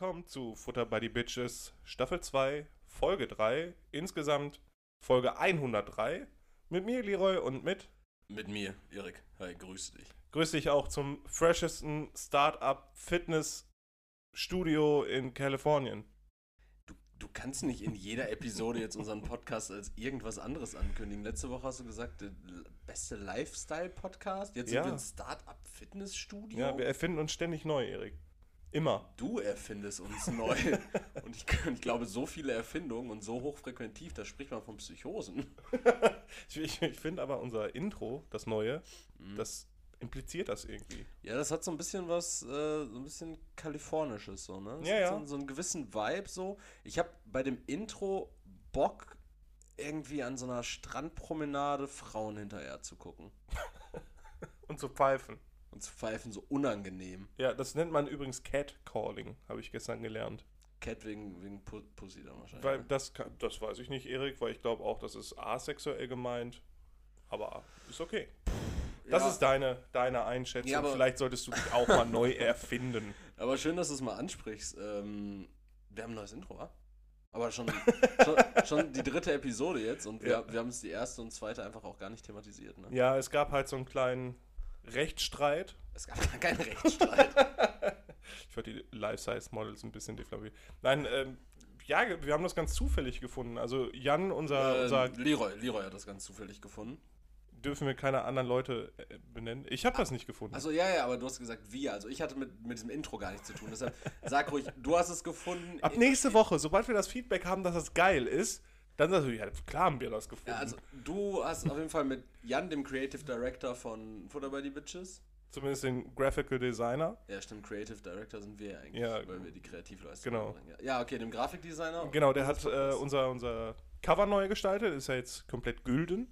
Willkommen zu Futter by the Bitches, Staffel 2, Folge 3, insgesamt Folge 103. Mit mir, Leroy, und mit. Mit mir, Erik. Hi, grüße dich. Grüß dich auch zum freshesten Startup Fitness Studio in Kalifornien. Du, du kannst nicht in jeder Episode jetzt unseren Podcast als irgendwas anderes ankündigen. Letzte Woche hast du gesagt, der beste Lifestyle-Podcast. Jetzt Ja. sind wir ein Startup Fitness Studio. Ja, wir erfinden uns ständig neu, Erik. Immer. du erfindest uns neu. und ich, ich glaube, so viele Erfindungen und so hochfrequentiv, da spricht man von Psychosen. Ich, ich, finde aber unser Intro, das neue, Mhm. das impliziert das irgendwie. Ja, das hat so ein bisschen was, äh, so ein bisschen kalifornisches so, ne? Das Ja, ja. So, so einen gewissen Vibe so. Ich habe bei dem Intro Bock, irgendwie an so einer Strandpromenade Frauen hinterher zu gucken. Und zu pfeifen. Und zu pfeifen so unangenehm. Ja, das nennt man übrigens Catcalling, habe ich gestern gelernt. Cat wegen, wegen Pu Pussy dann wahrscheinlich. Weil ne? das, das weiß ich nicht, Erik, weil ich glaube auch, das ist asexuell gemeint. Aber ist okay. Das Ja, ist deine, deine Einschätzung. Ja, Vielleicht solltest du dich auch mal neu erfinden. Aber schön, dass du es mal ansprichst. Ähm, wir haben ein neues Intro, wa? Aber schon, schon, schon die dritte Episode jetzt und wir, Ja. wir haben es die erste und zweite einfach auch gar nicht thematisiert. Ne? Ja, es gab halt so einen kleinen Rechtsstreit. Es gab gar keinen Rechtsstreit. Ich würde die Life-Size-Models ein bisschen deflavieren. Nein, ähm, ja, wir haben das ganz zufällig gefunden. Also Jan, unser, äh, unser Leroy, Leroy hat das ganz zufällig gefunden. dürfen wir keine anderen Leute äh, benennen. Ich habe das nicht gefunden. Also ja, ja, aber du hast gesagt wir. Also ich hatte mit, mit diesem Intro gar nichts zu tun. Deshalb sag ruhig, du hast es gefunden. Ab nächste Woche, sobald wir das Feedback haben, dass das geil ist, dann sagst du, ja, klar haben wir das gefunden. Ja, also du hast auf jeden Fall mit Jan, dem Creative Director von Futter by the Bitches. Zumindest den Graphical Designer. Ja, stimmt, Creative Director sind wir eigentlich, Ja, weil wir die Kreativleistung genau. bringen. Ja. okay, dem Grafikdesigner. Genau, der hat äh, unser, unser Cover neu gestaltet, ist ja jetzt komplett gülden.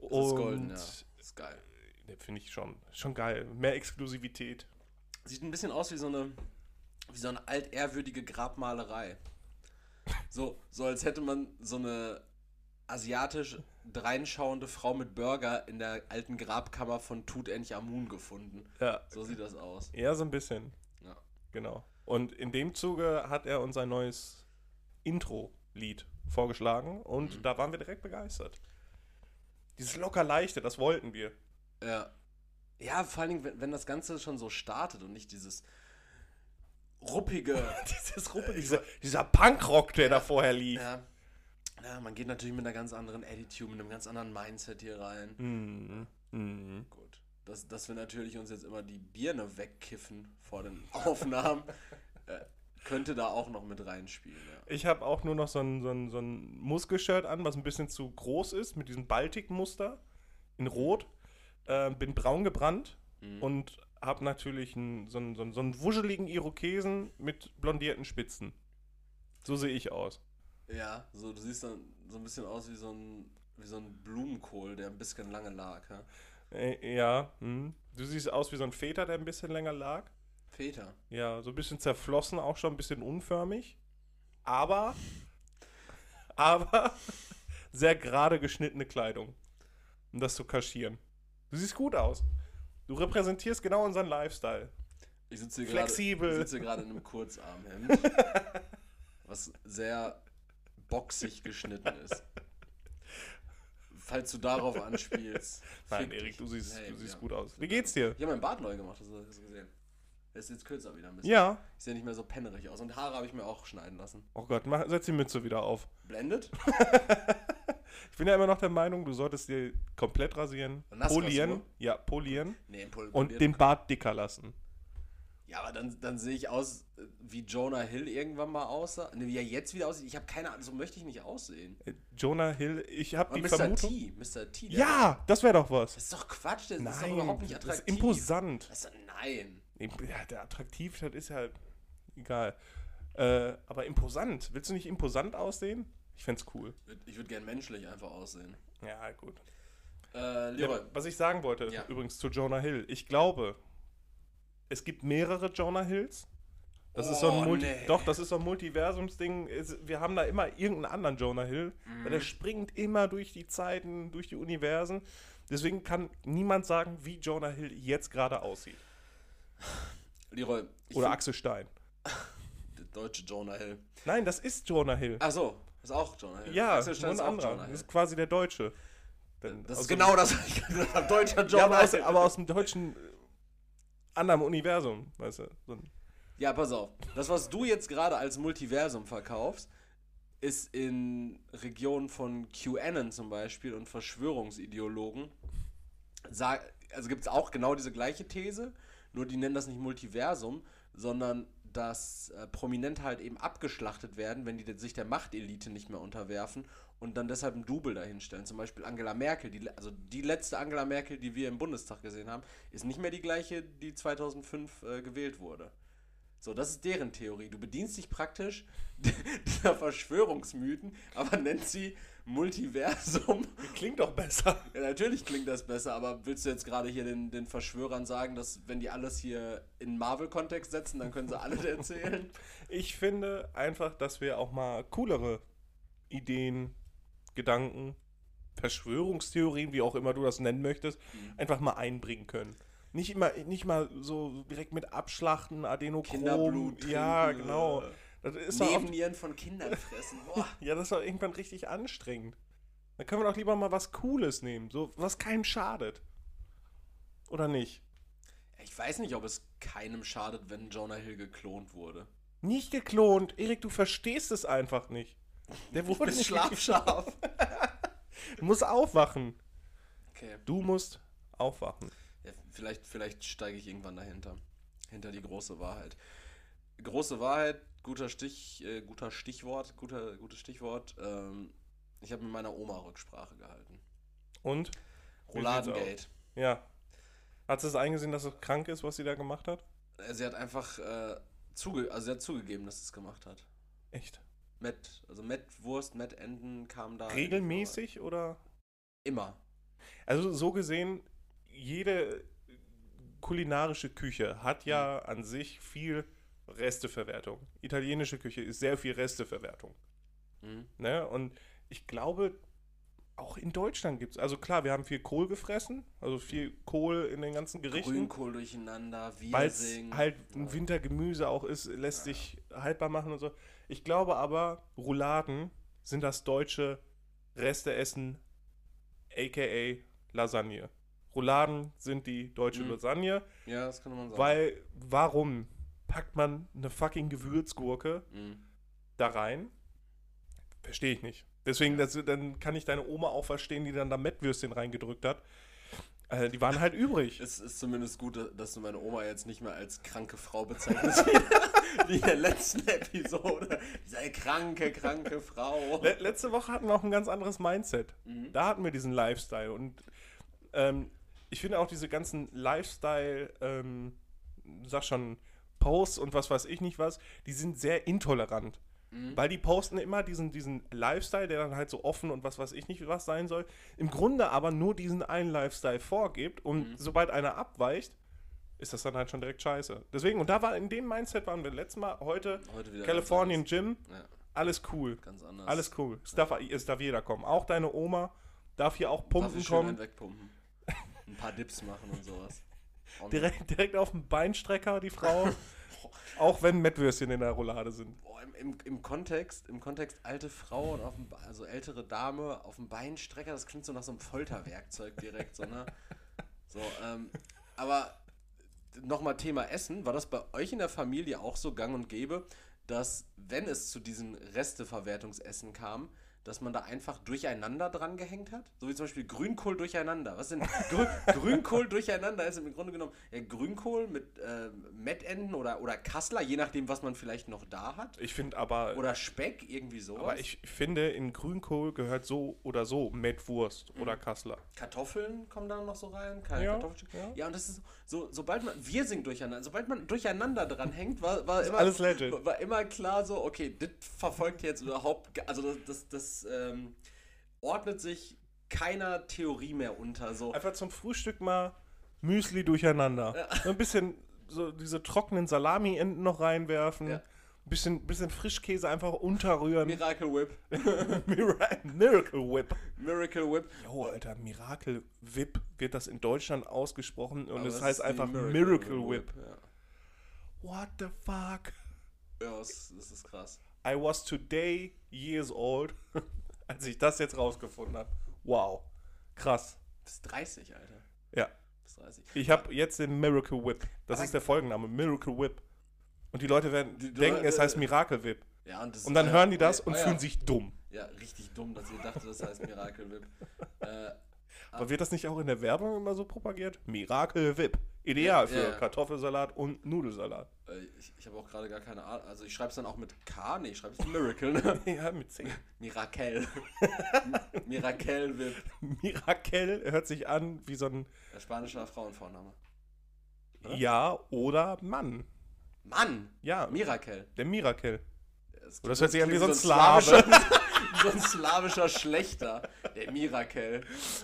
Das ist golden, ja. Ist geil. Ne, Finde ich schon, schon geil. Mehr Exklusivität. Sieht ein bisschen aus wie so eine, wie so eine altehrwürdige Grabmalerei. So, so als hätte man so eine asiatisch dreinschauende Frau mit Burger in der alten Grabkammer von Tutanchamun gefunden. Ja, So sieht das aus. eher so ein bisschen. Ja. Genau. Und in dem Zuge hat er uns ein neues Intro-Lied vorgeschlagen und Mhm. da waren wir direkt begeistert. Dieses locker leichte, das wollten wir. Ja. Ja, vor allen Dingen, wenn, wenn das Ganze schon so startet und nicht dieses ruppige. Dieses Ruppe, dieser, dieser Punkrock, der da vorher lief. ja. ja, man geht natürlich mit einer ganz anderen Attitude, mit einem ganz anderen Mindset hier rein. Mhm. Mhm. Gut. Dass, dass wir natürlich uns jetzt immer die Birne wegkiffen vor den Aufnahmen, äh, könnte da auch noch mit reinspielen. Ja. Ich habe auch nur noch so ein, so ein, so ein Muskelshirt an, was ein bisschen zu groß ist, mit diesem Baltic-Muster in Rot. Äh, bin braun gebrannt Mhm. und habe natürlich einen, so, einen, so, einen, so einen wuscheligen Irokesen mit blondierten Spitzen. So sehe ich aus. Ja, so du siehst dann so ein bisschen aus wie so ein, wie so ein Blumenkohl, der ein bisschen lange lag. Ja? Äh, ja, hm. du siehst aus wie so ein Väter, der ein bisschen länger lag. Väter. Ja, so ein bisschen zerflossen, auch schon ein bisschen unförmig. Aber, aber sehr gerade geschnittene Kleidung. Um das zu kaschieren. Du siehst gut aus. Du repräsentierst genau unseren Lifestyle. Ich sitze hier gerade- Flexibel. ich sitze gerade in einem Kurzarmhemd, was sehr boxig geschnitten ist. Falls du darauf anspielst. Nein, Erik, du siehst, Hey, du siehst ja. gut aus. Wie geht's dir? Ich habe meinen Bart neu gemacht, hast du das gesehen? Der ist jetzt kürzer wieder ein bisschen. Ja. Ich sehe nicht mehr so pennerig aus. Und Haare habe ich mir auch schneiden lassen. Oh Gott, mach, setz die Mütze wieder auf. Blendet? Ich bin ja immer noch der Meinung, du solltest dir komplett rasieren, polieren, ja, polieren Nee, Pol und den Bart dicker lassen. Ja, aber dann, dann sehe ich aus, äh, wie Jonah Hill irgendwann mal aussah. Ne, wie er jetzt wieder aussieht. Ich habe keine Ahnung, so möchte ich nicht aussehen. Äh, Jonah Hill, ich habe die Mr. Vermutung. T, Mr. T. Ja, das wäre doch was. Das ist doch Quatsch, das ist doch Nein, überhaupt nicht das ist attraktiv. imposant. Das ist, nein. Ja, der attraktiv, das ist ja egal. Äh, aber imposant. Willst du nicht imposant aussehen? Ich fänd's cool. Ich würde gern menschlich einfach aussehen. Ja, gut. Äh, Leroy, Ja, was ich sagen wollte, Ja. übrigens zu Jonah Hill. Ich glaube, es gibt mehrere Jonah Hills. Das ist so ein Oh, Multi nee. Doch, das ist so ein Multiversumsding. Es- Wir haben da immer irgendeinen anderen Jonah Hill. Weil Mhm. der springt immer durch die Zeiten, durch die Universen. Deswegen kann niemand sagen, wie Jonah Hill jetzt gerade aussieht. Leroy, Oder Axel Stein. deutsche Jonah Hill. Nein, das ist Jonah Hill. Ach so, ist auch Hill. ja, Axel Stein ist auch anderer. Jonah Das ist quasi der Deutsche. Denn Das ist genau das, was ich gesagt habe. Deutscher Jonah Ja, aber aus, aber aus dem deutschen äh, anderen Universum, weißt du. So Ja, pass auf. Das, was du jetzt gerade als Multiversum verkaufst, ist in Regionen von QAnon zum Beispiel und Verschwörungsideologen. Also gibt es auch genau diese gleiche These, nur die nennen das nicht Multiversum, sondern dass äh, Prominente halt eben abgeschlachtet werden, wenn die sich der Machtelite nicht mehr unterwerfen und dann deshalb ein Double dahinstellen. Zum Beispiel Angela Merkel, die, also die letzte Angela Merkel, die wir im Bundestag gesehen haben, ist nicht mehr die gleiche, die 2005 äh, gewählt wurde. So, das ist deren Theorie. Du bedienst dich praktisch dieser Verschwörungsmythen, aber nennt sie Multiversum. klingt doch besser. Ja, natürlich klingt das besser, aber willst du jetzt gerade hier den, den Verschwörern sagen, dass wenn die alles hier in Marvel-Kontext setzen, dann können sie alle erzählen? Ich finde einfach, dass wir auch mal coolere Ideen, Gedanken, Verschwörungstheorien, wie auch immer du das nennen möchtest, Mhm. einfach mal einbringen können. Nicht immer, nicht mal so direkt mit Abschlachten, Adenochrom. Kinderblut Ja, genau. Das ist Nebennieren von Kindern fressen. Boah. ja, das ist doch irgendwann richtig anstrengend. Dann können wir doch lieber mal was Cooles nehmen, so was keinem schadet. Oder nicht? Ich weiß nicht, ob es keinem schadet, wenn Jonah Hill geklont wurde. Nicht geklont. Erik, du verstehst es einfach nicht. Der wurde nicht schlafscharf. Du musst aufwachen. Okay. Du musst aufwachen. Ja, vielleicht, vielleicht steige ich irgendwann dahinter. Hinter die große Wahrheit. Große Wahrheit, guter Stich, äh, guter Stichwort, guter, gutes Stichwort. Ähm, ich habe mit meiner Oma Rücksprache gehalten. Und? Wie Roladengate. Ja. Hat sie es eingesehen, dass es krank ist, was sie da gemacht hat? Äh, Sie hat einfach äh, zuge also sie hat zugegeben, dass sie es gemacht hat. Echt? Met, also Mettwurst, Mettenten kam da. Regelmäßig oder? Immer. Also so gesehen, jede kulinarische Küche hat ja Mhm. an sich viel Resteverwertung. Italienische Küche ist sehr viel Resteverwertung. Mhm. Ne? Und ich glaube, auch in Deutschland gibt es, also klar, wir haben viel Kohl gefressen, also viel Kohl in den ganzen Gerichten. Grünkohl durcheinander, Weil es Wirsing. halt ein Wintergemüse auch ist, lässt sich haltbar machen und so. Ich glaube aber, Rouladen sind das deutsche Resteessen, aka Lasagne. Rouladen sind die deutsche Mhm. Lasagne, Ja, das kann man sagen. weil warum packt man eine fucking Gewürzgurke Mhm. da rein? Verstehe ich nicht. Deswegen, das, dann kann ich deine Oma auch verstehen, die dann da Mettwürstchen reingedrückt hat. Äh, die waren halt übrig. Es ist zumindest gut, dass du meine Oma jetzt nicht mehr als kranke Frau bezeichnest, wie in der letzten Episode. Diese kranke, kranke Frau. Le letzte Woche hatten wir auch ein ganz anderes Mindset. Mhm. Da hatten wir diesen Lifestyle. Und ähm, ich finde auch diese ganzen Lifestyle, ähm, sag schon, Posts und was weiß ich nicht was, die sind sehr intolerant. Mhm. Weil die posten immer diesen, diesen Lifestyle, der dann halt so offen und was weiß ich nicht was sein soll. Im Grunde aber nur diesen einen Lifestyle vorgibt und Mhm. sobald einer abweicht, ist das dann halt schon direkt scheiße. Deswegen, und da war in dem Mindset waren wir letztes Mal, heute Heute wieder Californian Gym. Ja, alles cool. ganz anders. Alles cool. Es darf, es darf jeder kommen. Auch deine Oma darf hier auch Darf pumpen ich schön einen kommen. wegpumpen. Ein paar Dips machen und sowas. Und- Direkt, direkt auf dem Beinstrecker, die Frau. auch wenn Mettwürstchen in der Roulade sind. Boah, im, im, Im Kontext, im Kontext alte Frau und auf dem, also ältere Dame auf dem Beinstrecker, das klingt so nach so einem Folterwerkzeug direkt, so, ne? So, ähm, aber nochmal Thema Essen, war das bei euch in der Familie auch so gang und gäbe, dass wenn es zu diesen Resteverwertungsessen kam, dass man da einfach durcheinander dran gehängt hat? So wie zum Beispiel Grünkohl durcheinander. Was denn? Grün, Grünkohl durcheinander ist im Grunde genommen ja, Grünkohl mit äh, Mettenden oder, oder Kassler, je nachdem, was man vielleicht noch da hat. Ich finde aber, Oder Speck, irgendwie sowas. aber ich finde, in Grünkohl gehört so oder so Mettwurst oder Kassler. Kartoffeln kommen da noch so rein, keine Ja, Kartoffelstücke. ja. Ja. und das ist so, sobald man, wir sind durcheinander, sobald man durcheinander dran hängt, war, war immer, war- immer klar so, okay, das verfolgt jetzt überhaupt, also das, das, das ähm, ordnet sich keiner Theorie mehr unter, so. Einfach zum Frühstück mal Müsli durcheinander. So Ein bisschen so diese trockenen Salami-Enden noch reinwerfen. Ja. Ein bisschen, bisschen Frischkäse einfach unterrühren. Miracle Whip. Mira- Miracle Whip. Miracle Whip. Jo, Alter, Miracle Whip wird das in Deutschland ausgesprochen und es es heißt einfach Miracle, Whip. ja. What the fuck? Ja, das, das ist krass. I was today years old, als ich das jetzt rausgefunden habe. Wow. Krass. Bis 30, Alter. Ja. Bis 30. Ich habe jetzt den Miracle Whip. Das Aber- ist der Folgenname. Miracle Whip. Und die Leute werden Die denken, Leute- es heißt Miracle Whip. Ja, und, das Und dann äh, hören die das äh, und ja. fühlen sich dumm. Ja, richtig dumm, dass ihr dachtet, das heißt Miracle Whip. äh, Aber wird das nicht auch in der Werbung immer so propagiert? Miracle Whip. Ideal für ja, ja. Kartoffelsalat und Nudelsalat. äh, ich ich habe auch gerade gar keine Ahnung. Also ich schreibe es dann auch mit K. Nee, ich schreibe es Miracle, ne? Ja, mit C. Mirakel. Mirakel Whip. Mirakel hört sich an wie so ein Der spanische Frauenvorname. Oder? Ja oder Mann. Mann! Ja, Mirakel. der Mirakel. Das Oder das hört sich an wie so ein slawischer, so ein slawischer Schlechter. Der Mirakel.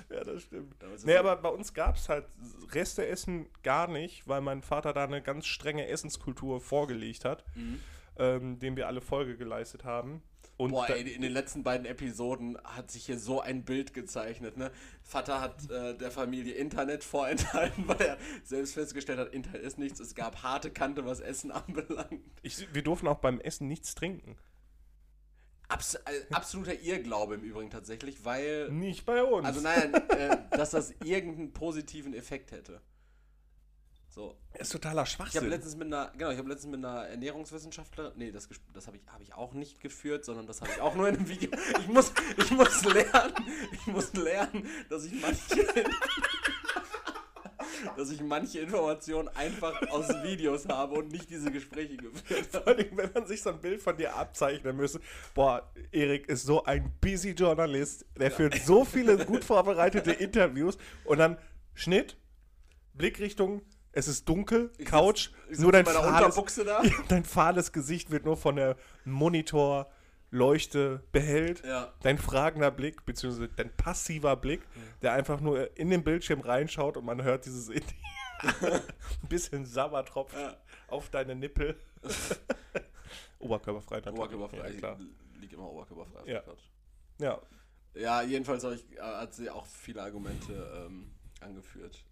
Ja, das stimmt. Nee, aber bei uns gab es halt Reste essen gar nicht, weil mein Vater da eine ganz strenge Essenskultur vorgelegt hat, Mhm. ähm, dem wir alle Folge geleistet haben. Und Boah, ey, in den letzten beiden Episoden hat sich hier so ein Bild gezeichnet, ne? Vater hat äh, der Familie Internet vorenthalten, weil er selbst festgestellt hat, Internet ist nichts. Es gab harte Kante, was Essen anbelangt. ich, wir durften auch beim Essen nichts trinken. Abs äh, absoluter Irrglaube im Übrigen tatsächlich, weil. Nicht bei uns. Also nein, äh, dass das irgendeinen positiven Effekt hätte. So. das ist totaler Ich habe Schwachsinn. letztens mit einer, genau, ich habe letztens mit einer Ernährungswissenschaftlerin, nee, das, das habe ich, hab ich auch nicht geführt, sondern das habe ich auch nur in einem Video. Ich muss, ich muss lernen, ich muss lernen, dass ich manche, dass ich manche Informationen einfach aus Videos habe und nicht diese Gespräche geführt habe. Vor allem, wenn man sich so ein Bild von dir abzeichnen müsste. Boah, Erik ist so ein busy Journalist. Der führt so viele gut vorbereitete Interviews und dann Schnitt, Blickrichtung, es ist dunkel, Couch, Ich nur dein fahles, dein fahles Gesicht wird nur von der Monitorleuchte behellt. Ja. Dein fragender Blick, beziehungsweise dein passiver Blick, der einfach nur in den Bildschirm reinschaut und man hört dieses ein bisschen Sauertropfen Ja. auf deine Nippel. Oberkörperfrei natürlich. Oberkörperfrei. Ja, klar. Ich liege immer oberkörperfrei Ja. Ja, Ja, jedenfalls ich, äh, hat sie auch viele Argumente ähm, angeführt.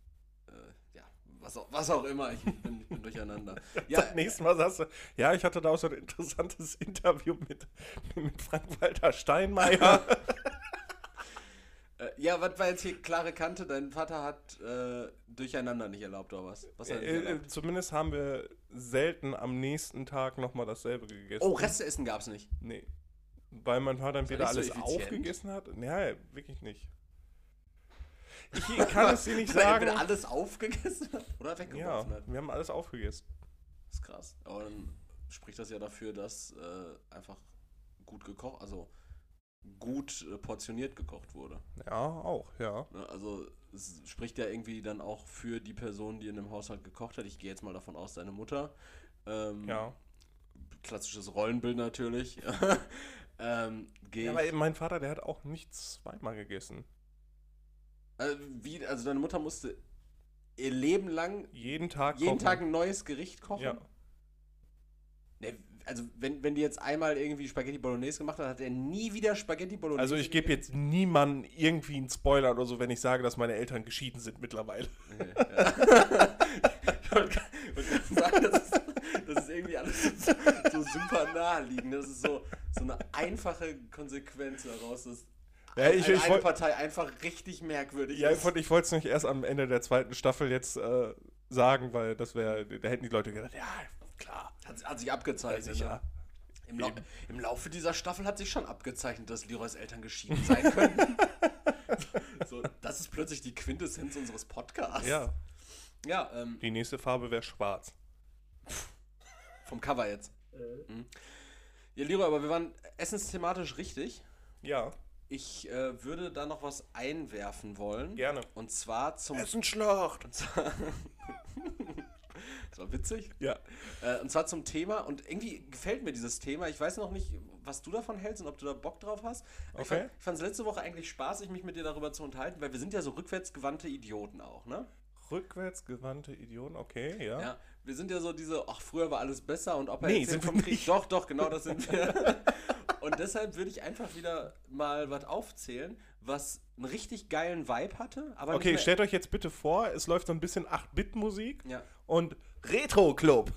Äh, was auch, was auch immer, ich bin, ich bin durcheinander. Ja, das nächste Mal sagst du, ja, ich hatte da auch so ein interessantes Interview mit, mit Frank-Walter Steinmeier. äh, ja, was war jetzt hier klare Kante? Dein Vater hat äh, durcheinander nicht erlaubt, oder was? Was hat nicht äh, erlaubt? zumindest haben wir selten am nächsten Tag nochmal dasselbe gegessen. Oh, Resteessen gab's nicht. Nee. Weil mein Vater er entweder so alles effizient? aufgegessen hat. Ja, wirklich nicht. Ich kann es dir nicht sagen. entweder alles aufgegessen oder Ja, weggeworfen hat. wir haben alles aufgegessen. Das ist krass. Aber dann spricht das ja dafür, dass äh, einfach gut gekocht, also gut äh, portioniert gekocht wurde. Ja, auch, ja. Ne, Also es spricht ja irgendwie dann auch für die Person, die in dem Haushalt gekocht hat. Ich gehe jetzt mal davon aus, deine Mutter. Ähm, Ja. Klassisches Rollenbild natürlich. ähm, ja aber mein Vater, der hat auch nicht zweimal gegessen. Äh, wie, also deine Mutter musste ihr Leben lang Jeden Tag jeden kochen. Tag ein neues Gericht kochen. Ja. Ne, also wenn, wenn die jetzt einmal irgendwie Spaghetti Bolognese gemacht hat, hat er nie wieder Spaghetti Bolognese. Also ich gebe jetzt niemandem irgendwie einen Spoiler oder so, wenn ich sage, dass meine Eltern geschieden sind mittlerweile. Okay, ja. wollte gerade sagen, das ist, das ist irgendwie alles so, so super naheliegend. Das ist so, so eine einfache Konsequenz daraus, dass Ja, ich, eine, ich, eine wollt- Partei einfach richtig merkwürdig ja, ich ist. wollte ich wollte es nicht erst am Ende der zweiten Staffel jetzt äh, sagen, weil das wäre, da hätten die Leute gedacht, ja, klar, Hat, hat sich abgezeichnet. sicher. Ne? Im, Lau Im Laufe dieser Staffel hat sich schon abgezeichnet, dass Leroys Eltern geschieden sein können. so, das ist plötzlich die Quintessenz unseres Podcasts. Ja, Ja, ähm, die nächste Farbe wäre schwarz. vom Cover jetzt. Mhm. Ja, Leroy, aber wir waren essensthematisch richtig. Ja, Ich äh, würde da noch was einwerfen wollen. gerne. Und zwar zum. Essenschlacht. Und zwar, das war witzig. Ja. Äh, und zwar zum Thema. Und irgendwie gefällt mir dieses Thema. Ich weiß noch nicht, was du davon hältst und ob du da Bock drauf hast. Ich Okay. fand- Ich fand es letzte Woche eigentlich spaßig, mich mit dir darüber zu unterhalten, weil wir sind ja so rückwärtsgewandte Idioten auch, ne? Rückwärtsgewandte Idioten, okay, ja. Ja, wir sind ja so diese, ach, früher war alles besser und ob er Nee, sind wir vom Krieg. nicht. Doch, doch, genau das sind wir. und deshalb würde ich einfach wieder mal was aufzählen, was einen richtig geilen Vibe hatte, aber Okay, stellt euch jetzt bitte vor, es läuft so ein bisschen 8-Bit-Musik mehr, ja. und Retro-Club.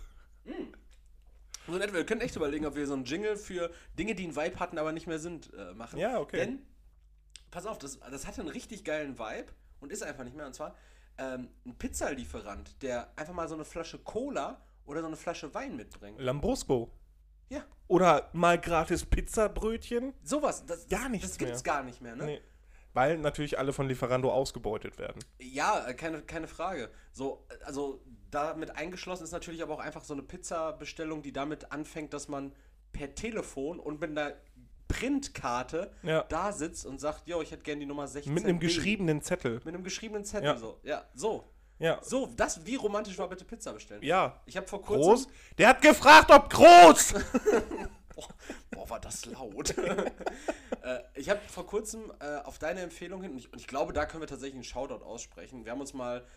So nett, wir können echt überlegen, ob wir so einen Jingle für Dinge, die einen Vibe hatten, aber nicht mehr sind, äh, machen. Ja, okay. Denn, pass auf, das, das hatte einen richtig geilen Vibe und ist einfach nicht mehr. Und zwar ähm, ein Pizzalieferant, der einfach mal so eine Flasche Cola oder so eine Flasche Wein mitbringt. Lambrusco. Ja, Oder mal gratis Pizzabrötchen. sowas. Das, Gar nichts Das gibt's mehr. gar nicht mehr, ne? Nee. Weil natürlich alle von Lieferando ausgebeutet werden. Ja, äh, keine, keine Frage. So, äh, also damit eingeschlossen ist natürlich aber auch einfach so eine Pizzabestellung, die damit anfängt, dass man per Telefon und mit einer Printkarte Ja. da sitzt und sagt, yo, ich hätte gerne die Nummer 16. Mit einem geschriebenen Zettel. Mit einem geschriebenen Zettel Ja. so. Ja, so. Ja. So, das, wie romantisch war bitte Pizza bestellen? Ja. Ich habe vor kurzem. Groß? Der hat gefragt, ob groß! Boah, boah, war das laut. äh, ich habe vor kurzem äh, auf deine Empfehlung hin, und ich, und ich glaube, da können wir tatsächlich einen Shoutout aussprechen. Wir haben uns mal,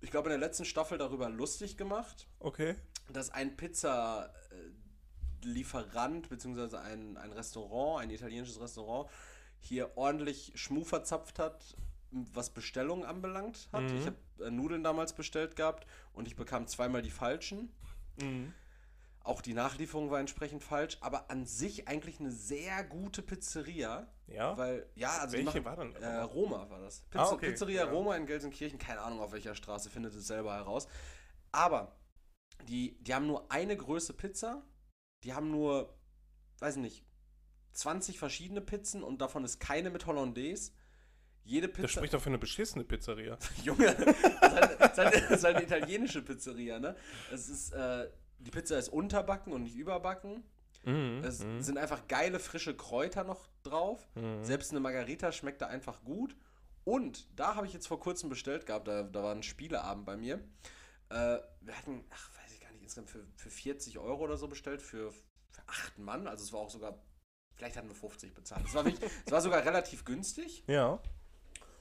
ich glaube, in der letzten Staffel darüber lustig gemacht, Okay. dass ein Pizza-Lieferant, beziehungsweise ein, ein Restaurant, ein italienisches Restaurant, hier ordentlich Schmuh verzapft hat, was Bestellungen anbelangt hat. Mhm. Ich habe Nudeln damals bestellt gehabt und ich bekam zweimal die falschen. Mhm. Auch die Nachlieferung war entsprechend falsch, aber an sich eigentlich eine sehr gute Pizzeria. Ja. Weil, ja, also Welche machen- war denn? Äh, Roma war das. Pizza, Ah, okay. Pizzeria Ja. Roma in Gelsenkirchen, keine Ahnung auf welcher Straße, findet es selber heraus. Aber die, die haben nur eine Größe Pizza, die haben nur, weiß nicht, 20 verschiedene Pizzen und davon ist keine mit Hollandaise. Jede Das Pizza. spricht doch für eine beschissene Pizzeria. Junge, das ist halt, das ist halt, das ist halt eine italienische Pizzeria, ne? Es ist, äh, die Pizza ist unterbacken und nicht überbacken. Mhm. Es mhm. sind einfach geile, frische Kräuter noch drauf. Mhm. Selbst eine Margarita schmeckt da einfach gut. Und da habe ich jetzt vor kurzem bestellt gehabt, da, da war ein Spieleabend bei mir. Äh, wir hatten, ach, weiß ich gar nicht, insgesamt für, für 40 Euro oder so bestellt, für, für acht Mann. Also es war auch sogar, vielleicht hatten wir 50 bezahlt. Es war, wirklich, es war sogar relativ günstig. Ja.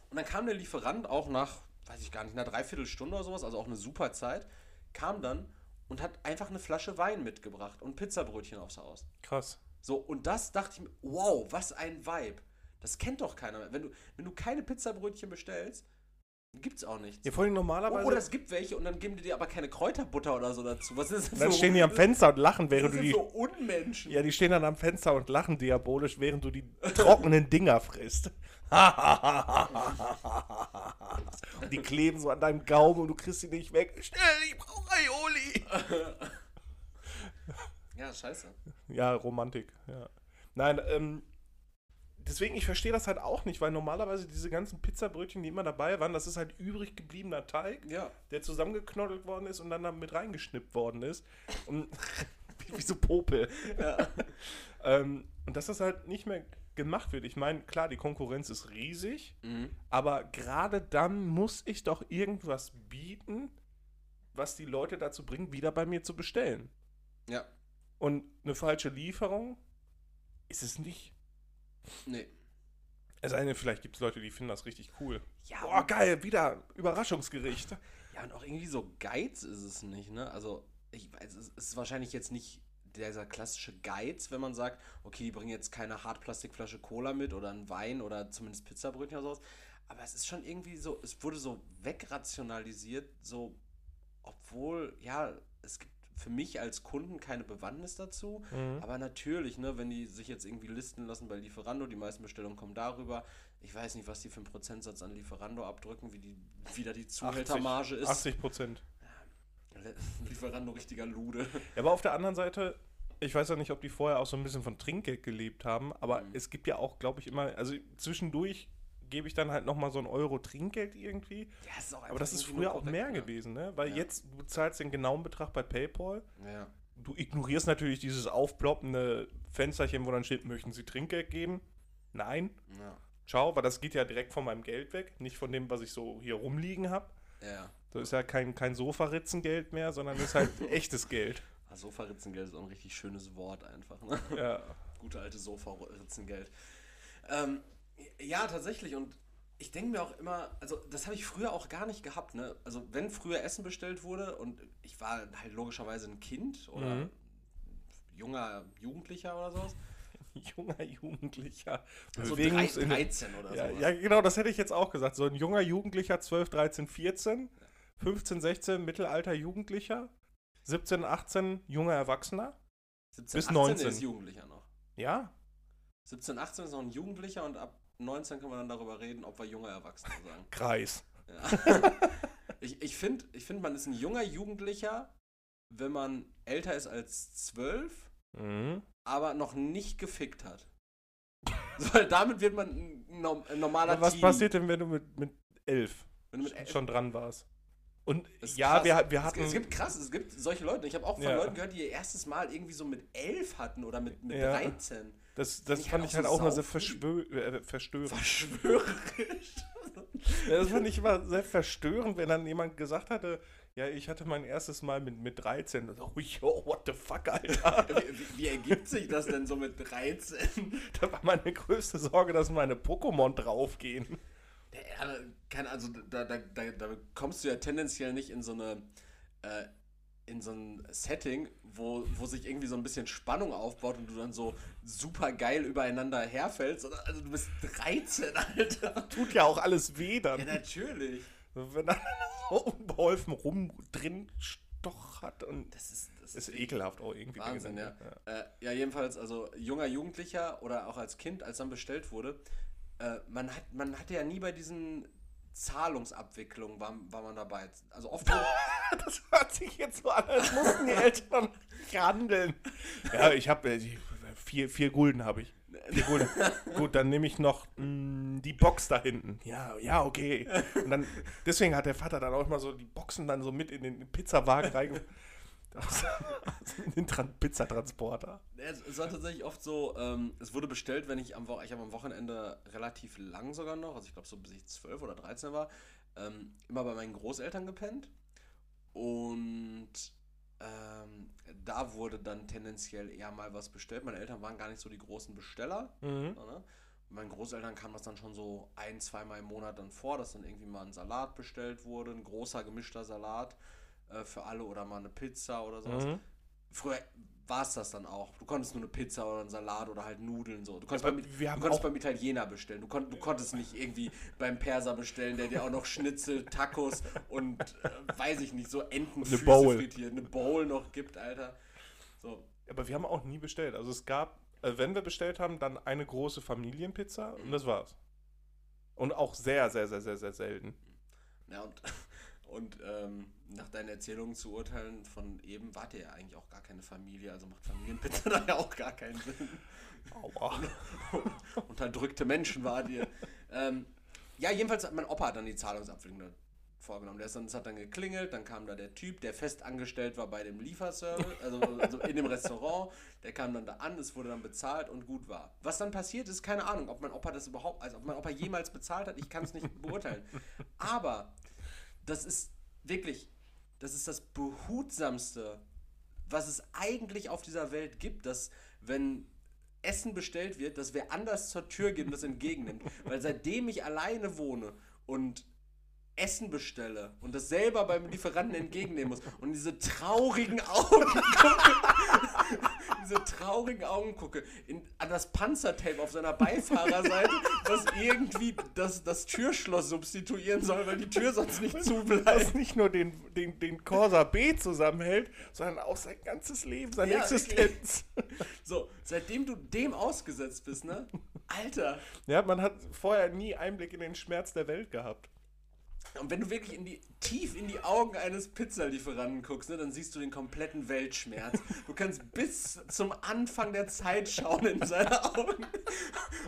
Und dann kam der Lieferant auch nach, weiß ich gar nicht, einer Dreiviertelstunde oder sowas, also auch eine super Zeit, kam dann und hat einfach eine Flasche Wein mitgebracht und Pizzabrötchen aufs Haus. Krass. So, und das dachte ich mir, wow, was ein Vibe. Das kennt doch keiner mehr. Wenn du, wenn du keine Pizzabrötchen bestellst, gibt's auch nichts. Ja, vor allem Oh, normalerweise. oder es gibt welche und dann geben die dir aber keine Kräuterbutter oder so dazu. Was ist das dann für- stehen die am Fenster und lachen, während du die. für Unmenschen? Ja, die stehen dann am Fenster und lachen diabolisch, während du die trockenen Dinger frisst. Und die kleben so an deinem Gaumen und du kriegst sie nicht weg. Schnell, ich brauche Aioli. Ja, scheiße. Ja, Romantik, ja. Nein, ähm, deswegen, ich verstehe das halt auch nicht, weil normalerweise diese ganzen Pizzabrötchen, die immer dabei waren, das ist halt übrig gebliebener Teig, Ja. der zusammengeknoddelt worden ist und dann da mit reingeschnippt worden ist. Und wie so Popel. ja. Ähm, und das halt nicht mehr gemacht wird. Ich meine, klar, die Konkurrenz ist riesig, Mhm. aber gerade dann muss ich doch irgendwas bieten, was die Leute dazu bringt, wieder bei mir zu bestellen. Ja. Und eine falsche Lieferung ist es nicht. Nee. Es sei denn, vielleicht gibt es Leute, die finden das richtig cool. Ja, Boah, geil, wieder Überraschungsgericht. Ja, und auch irgendwie so Geiz ist es nicht, ne? Also, ich weiß, es ist wahrscheinlich jetzt nicht dieser klassische Geiz, wenn man sagt, okay, die bringen jetzt keine Hartplastikflasche Cola mit oder einen Wein oder zumindest Pizzabrötchen oder sowas. Aber es ist schon irgendwie so, es wurde so wegrationalisiert, so, obwohl, ja, es gibt für mich als Kunden keine Bewandtnis dazu. Mhm. Aber natürlich, ne, wenn die sich jetzt irgendwie listen lassen bei Lieferando, die meisten Bestellungen kommen darüber. Ich weiß nicht, was die für einen Prozentsatz an Lieferando abdrücken, wie die wieder die Zuhältermarge ist. 80 Prozent. Lieferando richtiger Lude. Ja, aber auf der anderen Seite, ich weiß ja nicht, ob die vorher auch so ein bisschen von Trinkgeld gelebt haben, aber Mhm. es gibt ja auch, glaube ich, immer, also zwischendurch gebe ich dann halt nochmal so einen Euro Trinkgeld irgendwie. Ja, ist auch Aber das ist früher auch mehr ne? gewesen, ne? Weil Ja. jetzt, du zahlst den genauen Betrag bei PayPal. Ja. Du ignorierst natürlich dieses aufploppende Fensterchen, wo dann steht, möchten Sie Trinkgeld geben? Nein. Ja. Ciao, weil das geht ja direkt von meinem Geld weg, nicht von dem, was ich so hier rumliegen habe. Ja. Das ist ja kein, kein Sofaritzengeld mehr, sondern ist halt echtes Geld. Sofaritzengeld ist auch ein richtig schönes Wort einfach. Ne? Ja. Gute alte Sofaritzengeld. Ähm, ja, tatsächlich. Und ich denke mir auch immer, also das habe ich früher auch gar nicht gehabt. Ne? Also wenn früher Essen bestellt wurde und ich war halt logischerweise ein Kind oder Mhm. junger Jugendlicher oder sowas. Junger Jugendlicher. So Bewegungs- 13 13 oder ja, sowas. ja, genau, das hätte ich jetzt auch gesagt. So ein junger Jugendlicher, 12, 13, 14, 15, 16, Mittelalter Jugendlicher. 17, 18 junger Erwachsener. 17, Bis 18 19. ist Jugendlicher noch. Ja, 17, 18 ist noch ein Jugendlicher und ab 19 können wir dann darüber reden, ob wir junger Erwachsener sagen. Kreis. Ja. ich ich finde, ich find, man ist ein junger Jugendlicher, wenn man älter ist als 12, Mhm. aber noch nicht gefickt hat. Weil damit wird man ein, norm- ein normaler Aber was Teen. passiert denn, wenn du mit, mit 11 wenn du mit elf- schon dran warst? Und Das ja, wir, wir Es- hatten. Es gibt krass, es gibt solche Leute. Ich habe auch von Ja. Leuten gehört, die ihr erstes Mal irgendwie so mit 11 hatten oder mit, mit Ja. 13. das das fand halt ich halt auch mal sehr äh, verstörend. Verschwörerisch. Das fand ich immer sehr verstörend, wenn dann jemand gesagt hatte, ja, ich hatte mein erstes Mal mit, mit 13. Und so, oh, yo, what the fuck, Alter. wie, wie, wie ergibt sich das denn so mit 13? da war meine größte Sorge, dass meine Pokémon draufgehen. Ja, keine, also da, da, da, da kommst du ja tendenziell nicht in so eine äh, in so ein Setting, wo, wo sich irgendwie so ein bisschen Spannung aufbaut und du dann so super geil übereinander herfällst. Also du bist 13, Alter. Tut ja auch alles weh dann. Ja, natürlich. Wenn er so unbeholfen rum drin stochert und Das ist, das ist ekelhaft auch irgendwie. Wahnsinn, ja. gewesen. Äh, ja, jedenfalls, also junger Jugendlicher oder auch als Kind, als dann bestellt wurde, äh, man, hat, man hatte ja nie bei diesen Zahlungsabwicklungen war, war man dabei. Also oft Das hört sich jetzt so an, als mussten die Eltern nicht handeln. Ja, ich habe vier, vier Gulden habe ich. Vier Gulden. Gut, dann nehme ich noch mh, die Box da hinten. Ja, ja, okay. Und dann, deswegen hat der Vater dann auch immer so die Boxen dann so mit in den Pizzawagen reinge... Aus- in den Tran Pizzatransporter. es, es war tatsächlich oft so, ähm, es wurde bestellt, wenn ich am, Wo ich habe am Wochenende relativ lang sogar noch, also ich glaube so bis ich 12 oder 13 war, ähm, immer bei meinen Großeltern gepennt. Und ähm, da wurde dann tendenziell eher mal was bestellt. Meine Eltern waren gar nicht so die großen Besteller. Mhm. So, ne? Meinen Großeltern kam das dann schon so ein, zweimal im Monat dann vor, dass dann irgendwie mal ein Salat bestellt wurde, ein großer gemischter Salat äh, für alle oder mal eine Pizza oder sowas. Mhm. Früher war es das dann auch. Du konntest nur eine Pizza oder einen Salat oder halt Nudeln so. Du konntest, aber beim, du konntest beim Italiener bestellen. Du, konnt, du konntest nicht irgendwie beim Perser bestellen, der dir auch noch Schnitzel, Tacos und äh, weiß ich nicht, so Entenfüße frittiert, eine Bowl noch gibt, Alter. So. Aber wir haben auch nie bestellt. Also es gab, äh, wenn wir bestellt haben, dann eine große Familienpizza und das war's. Und auch sehr, sehr, sehr, sehr, sehr selten. Ja, und, und ähm, nach deinen Erzählungen zu urteilen von eben, wart ihr ja eigentlich auch gar keine Familie, also macht Familienpizza da ja auch gar keinen Sinn. Aua. Unterdrückte Menschen wart ihr. ähm, ja, jedenfalls hat mein Opa dann die Zahlungsabwicklung vorgenommen. Der ist dann, es hat dann geklingelt, dann kam da der Typ, der fest angestellt war bei dem Lieferservice, also, also in dem Restaurant, der kam dann da an, es wurde dann bezahlt und gut war. Was dann passiert ist, keine Ahnung, ob mein Opa das überhaupt, also ob mein Opa jemals bezahlt hat, ich kann es nicht beurteilen. Aber das ist wirklich, das ist das behutsamste, was es eigentlich auf dieser Welt gibt, dass wenn Essen bestellt wird, dass wer anders zur Tür geht und das entgegennimmt. Weil seitdem ich alleine wohne und Essen bestelle und das selber beim Lieferanten entgegennehmen muss und diese traurigen Augen gucke, diese traurigen Augen gucke, in, an das Panzertape auf seiner Beifahrerseite, was irgendwie das, das Türschloss substituieren soll, weil die Tür sonst nicht Das zubleibt. nicht nur den, den, den Corsa B zusammenhält, sondern auch sein ganzes Leben, seine Ja, Existenz. So, seitdem du dem ausgesetzt bist, ne? Alter. Ja, man hat vorher nie Einblick in den Schmerz der Welt gehabt. Und wenn du wirklich in die, tief in die Augen eines Pizzalieferanten guckst, ne, dann siehst du den kompletten Weltschmerz. Du kannst bis zum Anfang der Zeit schauen in seine Augen.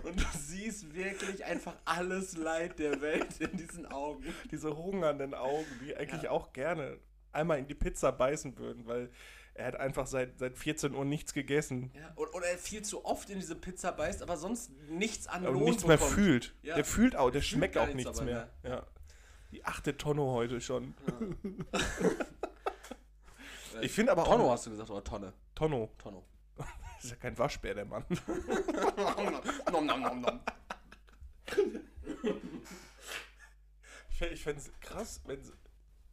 Und du siehst wirklich einfach alles Leid der Welt in diesen Augen. Diese hungernden Augen, die eigentlich Ja. auch gerne einmal in die Pizza beißen würden, weil er hat einfach seit, seit 14 Uhr nichts gegessen Ja, oder, er viel zu oft in diese Pizza beißt, aber sonst nichts an und Lohn nichts mehr bekommt. fühlt. Ja. Der fühlt auch, der schmeckt gar auch nichts nichts dabei mehr. Ja. Die achte Tonne heute schon. Äh, Ich finde aber auch. Tonno hast du gesagt, oder Tonne? Tonno. Tonno. ist ja kein Waschbär, der Mann. nom, nom, nom, nom. Ich, fänd- ich fände es krass, wenn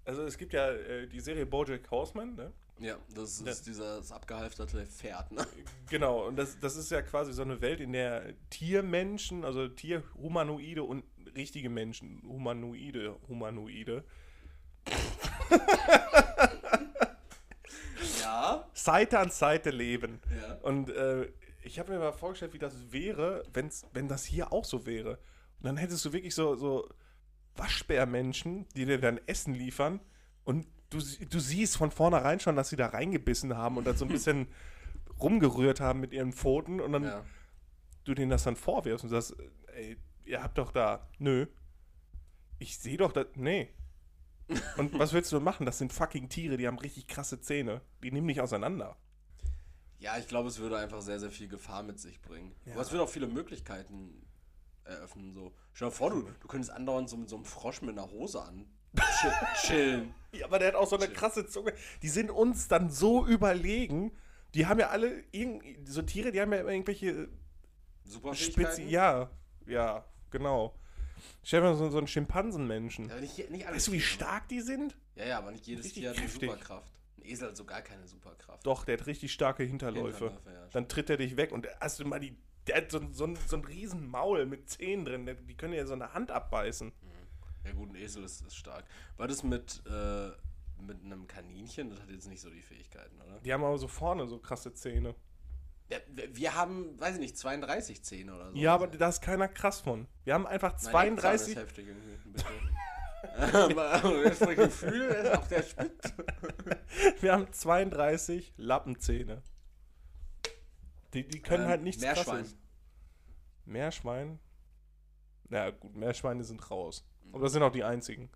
Also es gibt ja äh, die Serie Bojack Horseman, ne? Ja, das ist Ja. dieses abgehalfterte Pferd, ne? Genau, und das, das ist ja quasi so eine Welt, in der Tiermenschen, also Tierhumanoide und richtige Menschen, Humanoide, Humanoide, Seite an Seite leben. Ja. Und äh, ich habe mir mal vorgestellt, wie das wäre, wenn's, wenn das hier auch so wäre. Und dann hättest du wirklich so, so Waschbärmenschen, die dir dann Essen liefern und du, du siehst von vornherein schon, dass sie da reingebissen haben und dann so ein bisschen rumgerührt haben mit ihren Pfoten und dann Ja. du denen das dann vorwirfst und sagst, ey, ihr habt doch da, nö. Ich sehe doch, da, nee. Und was willst du machen? Das sind fucking Tiere, die haben richtig krasse Zähne. Die nehmen nicht auseinander. Ja, ich glaube, es würde einfach sehr, sehr viel Gefahr mit sich bringen. Ja. Aber es würde auch viele Möglichkeiten eröffnen. So. Stell dir vor, du, du könntest andauernd so mit so einem Frosch mit einer Hose an chill, chillen. Ja, aber der hat auch so eine krasse Zunge. Die sind uns dann so überlegen. Die haben ja alle, irgend, so Tiere, die haben ja immer irgendwelche Super Spitze. Ja, ja, genau. Stell dir mal so, so einen Schimpansenmenschen. Ja, nicht, nicht Weißt du, wie stark die sind? Ja, ja, aber nicht jedes Richtig Tier hat eine kräftig. Superkraft. Ein Esel hat so gar keine Superkraft. Doch, der hat richtig starke Hinterläufe. Hinterläufe, ja. Dann tritt er dich weg und hast du mal die. Der hat so, ein- so, so ein riesen Maul mit Zähnen drin. Die können ja so eine Hand abbeißen. Ja gut, ein Esel ist, ist stark. War das mit, äh, mit einem Kaninchen? Das hat jetzt nicht so die Fähigkeiten, oder? Die haben aber so vorne so krasse Zähne. Wir- haben, weiß ich nicht, 32 Zähne oder so. Ja, aber da ist keiner krass von. Wir haben einfach Mein Eckzahn 32. Ist heftig irgendwie, das Gefühl ist auch der spitz. Wir haben 32 Lappenzähne. Die, die können Ähm, halt nichts Meerschwein. krasses. Meerschwein? Na gut, Meerschweine sind raus. Aber das sind auch die einzigen.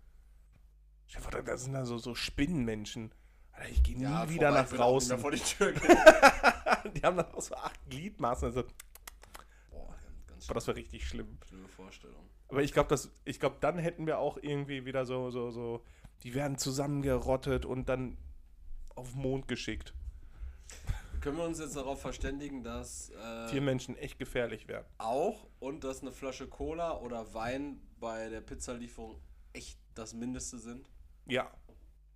Da sind da so, so Spinnenmenschen. Alter, ich gehe nie Ja, wieder vorbei, nach draußen. vor die Tür. Die haben dann auch so acht Gliedmaßen. Also, Boah, ganz, boah, das wäre richtig schlimm. schlimme Vorstellung. Aber ich glaube, ich glaube, dann hätten wir auch irgendwie wieder so, so, so, die werden zusammengerottet und dann auf den Mond geschickt. Können wir uns jetzt darauf verständigen, dass äh, Tiermenschen echt gefährlich werden. auch und dass eine Flasche Cola oder Wein bei der Pizzalieferung echt das Mindeste sind? Ja,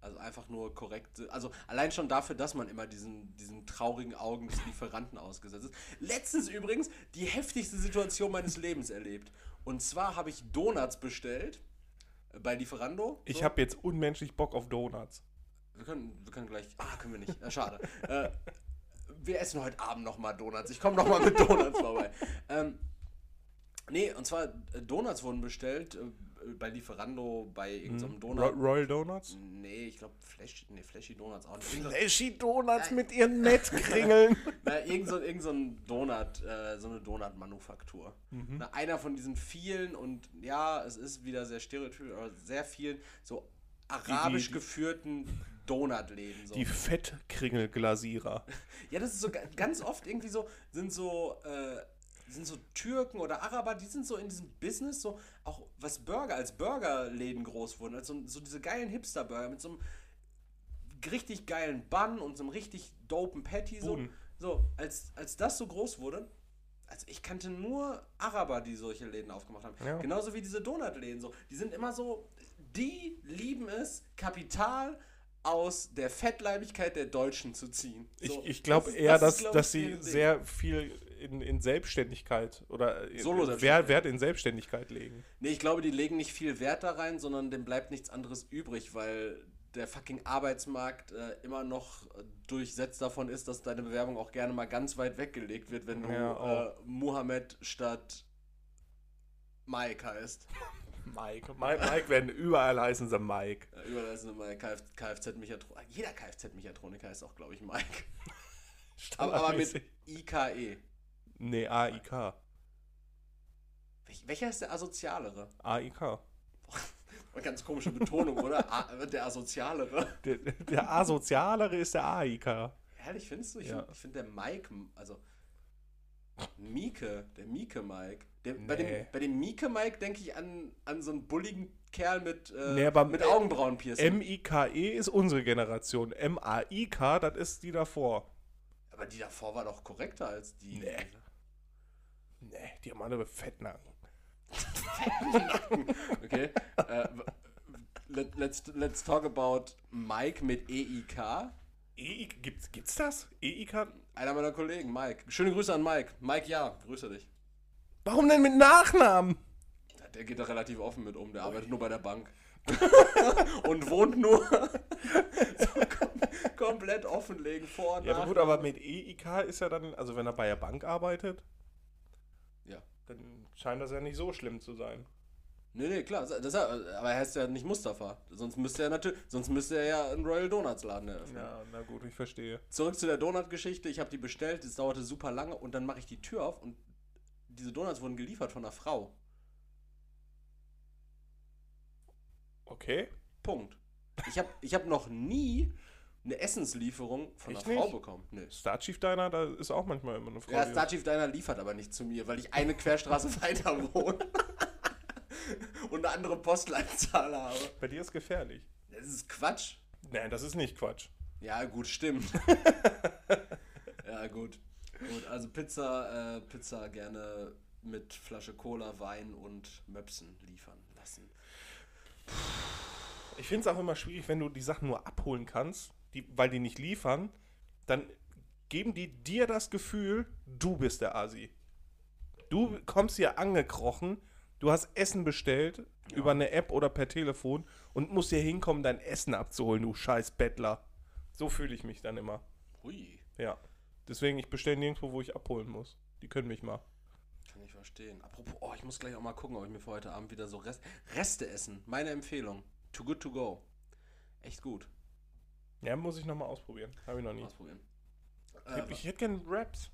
Also einfach nur korrekt. Also allein schon dafür, dass man immer diesen, diesen traurigen Augen des Lieferanten ausgesetzt ist. Letztens übrigens die heftigste Situation meines Lebens erlebt. Und zwar habe ich Donuts bestellt äh, bei Lieferando. ich So. habe jetzt unmenschlich Bock auf Donuts. Wir können, wir können gleich. Ah, können wir nicht. Schade. äh, wir essen heute Abend nochmal Donuts. Ich komme nochmal mit Donuts vorbei. Ähm, nee, und zwar äh, Donuts wurden bestellt äh, bei Lieferando bei irgendeinem Ro Donut. Royal Donuts? Nee, ich glaube Flash, nee, Flashy Donuts auch nicht. Flashy Donuts mit ihren Nettkringeln. Na, irgend so, irgend so ein Donut, äh, so eine Donut-Manufaktur. Mhm. Na, einer von diesen vielen und ja, es ist wieder sehr stereotypisch, aber sehr vielen so arabisch die- geführten Donutläden. So. Die Fettkringelglasierer. Ja, das ist so ga- ganz oft irgendwie so, sind so, äh, sind so Türken oder Araber, die sind so in diesem Business, so auch was Burger, als Burgerläden groß wurden, also so diese geilen Hipster-Burger mit so einem richtig geilen Bun und so einem richtig dopen Patty, so, so als, als das so groß wurde, also ich kannte nur Araber, die solche Läden aufgemacht haben. Ja. Genauso wie diese Donutläden so. Die sind immer so, die lieben es, Kapital aus der Fettleibigkeit der Deutschen zu ziehen. Ich, So, ich glaube das ist- eher, das dass, glaub dass ich, sie sehr viel in, in Selbstständigkeit oder in- Solo-Selbstständigkeit. Wert, Wert in Selbstständigkeit legen. Nee, ich glaube, die legen nicht viel Wert da rein, sondern dem bleibt nichts anderes übrig, weil der fucking Arbeitsmarkt äh, immer noch äh, durchsetzt davon ist, dass deine Bewerbung auch gerne mal ganz weit weggelegt wird, wenn du Ja, äh, Muhammad statt Mike heißt. Mike. Mike, Mike werden überall heißen sie Mike. Äh, überall ist immer Kf Kfz-Mechatroniker. Jeder Kfz-Mechatroniker heißt auch, glaube ich, Mike. Aber, aber mit IKE. Nee, AIK. Welch, welcher ist der asozialere? AIK. Ganz komische Betonung, oder? A, der asozialere. Der, der asozialere ist der AIK. Ehrlich, findest du? Ich Ja. finde find der Mike, also Mieke, der Mieke Mike. Der, bei, dem, Nee. bei dem Mieke Mike denke ich an, an so einen bulligen Kerl mit, äh, Nee, mit Augenbrauenpiercing. MIKE ist unsere Generation. MAIK, das ist die davor. aber die davor war doch korrekter als die. Nee. Nee, die haben alle Fettnacken. Okay. w- let, let's, let's talk about Mike mit EIK. EIK, gibt's, gibt's das? EIK? Einer meiner Kollegen, Mike. Schöne Grüße an Mike. Mike, ja, grüße dich. Warum denn mit Nachnamen? Der geht da relativ offen mit um, der arbeitet nur bei der Bank. und wohnt nur so kom komplett offen offenlegen vor Ja, gut, aber mit EIK ist ja dann, also wenn er bei der Bank arbeitet. Dann scheint das ja nicht so schlimm zu sein. Nee, nee, klar. Das, aber er heißt ja nicht Mustafa. Sonst müsste er natürlich, sonst müsste er ja einen Royal Donuts Laden eröffnen. Ja, na gut, ich verstehe. Zurück zu der Donut-Geschichte. Ich habe die bestellt, es dauerte super lange und dann mache ich die Tür auf und diese Donuts wurden geliefert von einer Frau. Okay. Punkt. Ich habe ich hab noch nie eine Essenslieferung von Echt einer Frau nicht? bekommen. Nö. Star Chief Diner, da ist auch manchmal immer eine Frau. Ja, Star Chief Diner liefert aber nicht zu mir, weil ich eine Querstraße weiter wohne. und eine andere Postleitzahl habe. Bei dir ist gefährlich. Das ist Quatsch. Nein, das ist nicht Quatsch. Ja, gut, stimmt. ja, gut. Gut, also Pizza, äh, Pizza gerne mit Flasche Cola, Wein und Möpsen liefern lassen. Ich finde es auch immer schwierig, wenn du die Sachen nur abholen kannst, die, weil die nicht liefern, dann geben die dir das Gefühl, du bist der Asi. Du kommst hier angekrochen, du hast Essen bestellt über eine App oder per Telefon und musst hier hinkommen, dein Essen abzuholen, du scheiß Bettler. So fühle ich mich dann immer. Hui, Ja. Deswegen, ich bestelle nirgendwo, wo ich abholen muss. Die können mich mal. kann ich verstehen. Apropos, oh, ich muss gleich auch mal gucken, ob ich mir für heute Abend wieder so Rest, Reste essen. Meine Empfehlung. Too good to go. Echt gut. Ja, muss ich nochmal ausprobieren. Habe ich noch nie. Ausprobieren. Ich, Äh, ich hätte gerne Raps.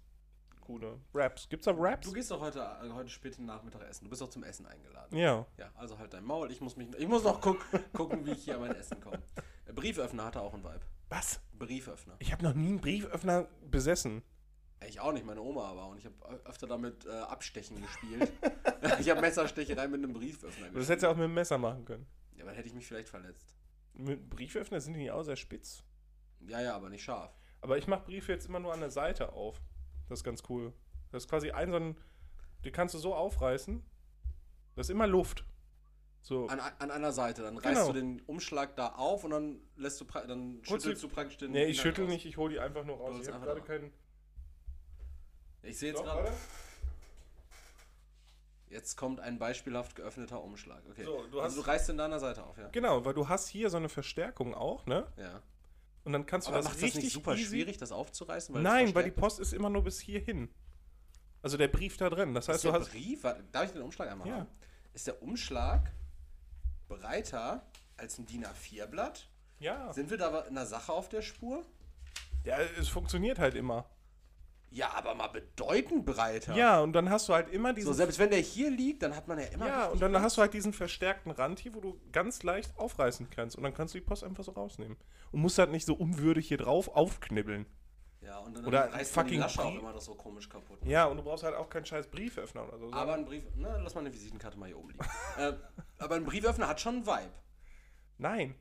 Gute Raps. Gibt's da Raps? du gehst doch heute, äh, heute späten Nachmittag essen. Du bist doch zum Essen eingeladen. Ja. Ja, also halt dein Maul. Ich muss, mich, ich muss noch guck, gucken, wie ich hier an mein Essen komme. Äh, Brieföffner hatte auch einen Vibe. Was? Brieföffner. Ich habe noch nie einen Brieföffner besessen. Ich auch nicht, meine Oma aber. Und ich habe öfter damit äh, Abstechen gespielt. ich habe Messerstecherei mit einem Brieföffner Das hättest du auch mit dem Messer machen können. Ja, aber dann hätte ich mich vielleicht verletzt. Mit Brieföffner sind die auch sehr spitz. Ja, ja, aber nicht scharf. Aber ich mache Briefe jetzt immer nur an der Seite auf. Das ist ganz cool. Das ist quasi ein so ein. Die kannst du so aufreißen. Das ist immer Luft. So. An, an einer Seite. Dann reißt Genau. du den Umschlag da auf und dann lässt du dann Holst schüttelst du- du praktisch den. Nee, ich schüttel raus. nicht, ich hole die einfach nur raus. Ich habe gerade keinen. Ich sehe jetzt gerade. Jetzt kommt ein beispielhaft geöffneter Umschlag. Okay. So, du also du reißt an der Seite auf, ja. Genau, weil du hast hier so eine Verstärkung auch, ne? Ja. Und dann kannst du Aber das macht das richtig nicht super easy schwierig, das aufzureißen? es Nein, weil die Post ist immer nur bis hierhin. Also der Brief da drin. Das ist heißt, der du hast. Brief, warte, darf ich den Umschlag einmal Ja. haben? Ist der Umschlag breiter als ein DIN A4-Blatt? Ja. Sind wir da in einer Sache auf der Spur? Ja, es funktioniert halt immer. Ja, aber mal bedeutend breiter. Ja, und dann hast du halt immer So, diesen. selbst wenn der hier liegt, dann hat man ja immer. ja, und dann Platz. hast du halt diesen verstärkten Rand hier, wo du ganz leicht aufreißen kannst. Und dann kannst du die Post einfach so rausnehmen. Und musst halt nicht so unwürdig hier drauf aufknibbeln. Ja, und dann Oder reißt man die fucking Lasche auch immer das so komisch kaputt. Ja, und du brauchst halt auch keinen scheiß Brieföffner oder so. Aber ein Brief. Na, lass mal eine Visitenkarte mal hier oben liegen. äh, aber ein Brieföffner hat schon einen Vibe. Nein.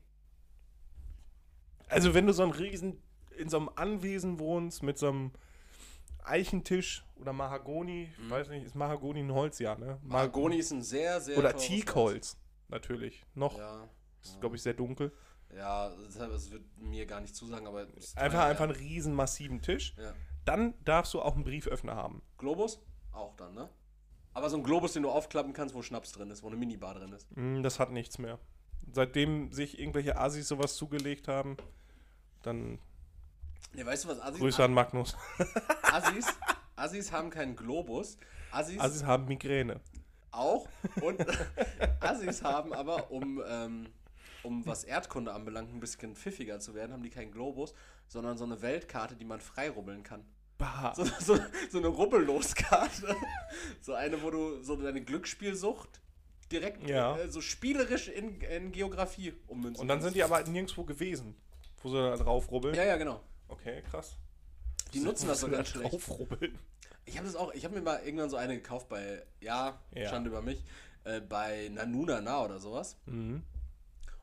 Also wenn du so ein riesen, in so einem Anwesen wohnst, mit so einem Eichentisch oder Mahagoni, ich weiß nicht, ist Mahagoni ein Holz, ja, ne? Mahagoni. Mhm. Ist ein sehr, sehr. Oder Teakholz, natürlich. Noch, Holz. ist glaube ich sehr dunkel. Ja, ja, das, wird mir gar nicht zusagen, aber. Einfach, einfach ja. einen riesen massiven Tisch. Ja. Dann darfst du auch einen Brieföffner haben. Globus? Auch dann, ne? Aber so ein Globus, den du aufklappen kannst, wo Schnaps drin ist, wo eine Minibar drin ist. Hm, Das hat nichts mehr. Seitdem sich irgendwelche Asis sowas zugelegt haben, dann Ne, weißt du was? Assis, Grüße an Magnus. Assis, Assis haben keinen Globus. Assis, Asis haben Migräne. auch. Und Assis haben aber, um, ähm, um was Erdkunde anbelangt, ein bisschen pfiffiger zu werden, haben die keinen Globus, sondern so eine Weltkarte, die man freirubbeln kann. Bah. So, so, so eine Rubbelloskarte. So eine, wo du so deine Glücksspielsucht direkt Ja. äh, so spielerisch in, in Geografie ummünzen Und dann sind die aber nirgendwo gewesen, wo sie da drauf rubbeln. Ja, ja, genau. Okay, krass. Die nutzen das so ganz schlecht. Ich habe das auch, ich habe mir mal irgendwann so eine gekauft bei, ja, Ja. Schande über mich, äh, bei Nanuna Na oder sowas. Mhm.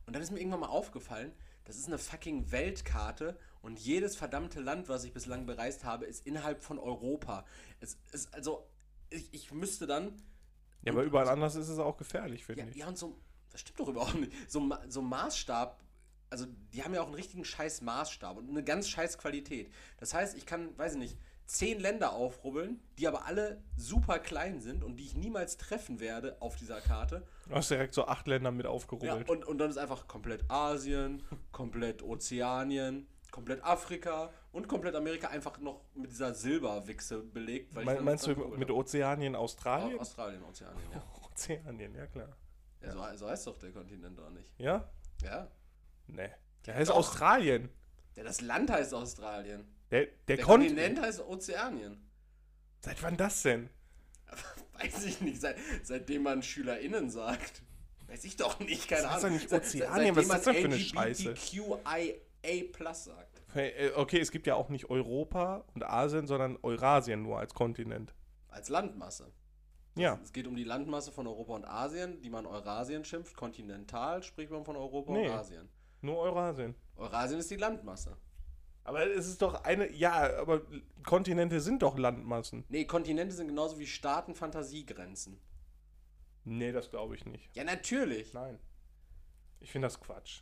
Und dann ist mir irgendwann mal aufgefallen, das ist eine fucking Weltkarte und jedes verdammte Land, was ich bislang bereist habe, ist innerhalb von Europa. Es ist also, ich, ich müsste dann, Ja, aber überall anders ist es auch gefährlich, finde ja, ich. ja und so, das stimmt doch überhaupt nicht, so, so Maßstab, also die haben ja auch einen richtigen scheiß Maßstab und eine ganz scheiß Qualität. Das heißt, ich kann, weiß ich nicht, zehn Länder aufrubbeln, die aber alle super klein sind und die ich niemals treffen werde auf dieser Karte. Du hast direkt so acht Länder mit Ja, aufgerubbelt. und, und dann ist einfach komplett Asien, komplett Ozeanien, komplett Afrika und komplett Amerika einfach noch mit dieser Silberwichse belegt. Me meinst du mit. Ozeanien, Australien? Au- Australien, Ozeanien, ja. Ozeanien, ja klar. ja. So, so heißt doch der Kontinent doch nicht. Ja? Ja. Nee. Der heißt Doch. Australien. ja. Das Land heißt Australien. Der, der, Der Kont- Kontinent heißt Ozeanien. Seit wann das denn? Weiß ich nicht, seit, seitdem man SchülerInnen sagt. Weiß ich doch nicht, keine Das heißt Ahnung. doch nicht Ozeanien, was ist das denn für eine Scheiße? LGBTQIA sagt. Hey, äh, Okay, es gibt ja auch nicht Europa und Asien, sondern Eurasien nur als Kontinent. Als Landmasse. Ja. Es geht um die Landmasse von Europa und Asien, die man Eurasien schimpft. Kontinental spricht man von Europa Nee. und Asien. Nur Eurasien. Eurasien ist die Landmasse. Aber es ist doch eine. Ja, aber Kontinente sind doch Landmassen. Nee, Kontinente sind genauso wie Staaten Fantasiegrenzen. Nee, das glaube ich nicht. Ja, natürlich. Nein. Ich finde das Quatsch.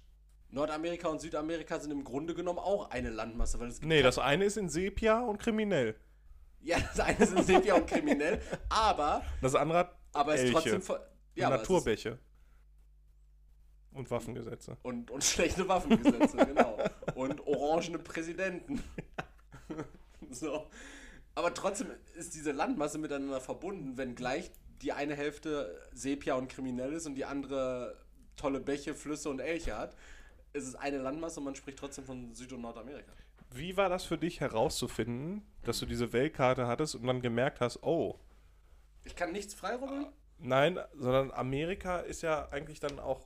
Nordamerika und Südamerika sind im Grunde genommen auch eine Landmasse, weil es Nee, das eine ist in Sepia und kriminell. Ja, das eine sind Sepia und kriminell, aber, Das andere hat aber es ist Elche. trotzdem ja, ist- Naturbäche. Und Waffengesetze. und, und schlechte Waffengesetze, genau. Und orangene Präsidenten. so. Aber trotzdem ist diese Landmasse miteinander verbunden, wenn gleich die eine Hälfte Sepia und kriminell ist und die andere tolle Bäche, Flüsse und Elche hat. Es ist eine Landmasse und man spricht trotzdem von Süd- und Nordamerika. Wie war das für dich herauszufinden, dass du diese Weltkarte hattest und dann gemerkt hast, oh, Ich kann nichts freirubbeln? nein, sondern Amerika ist ja eigentlich dann auch,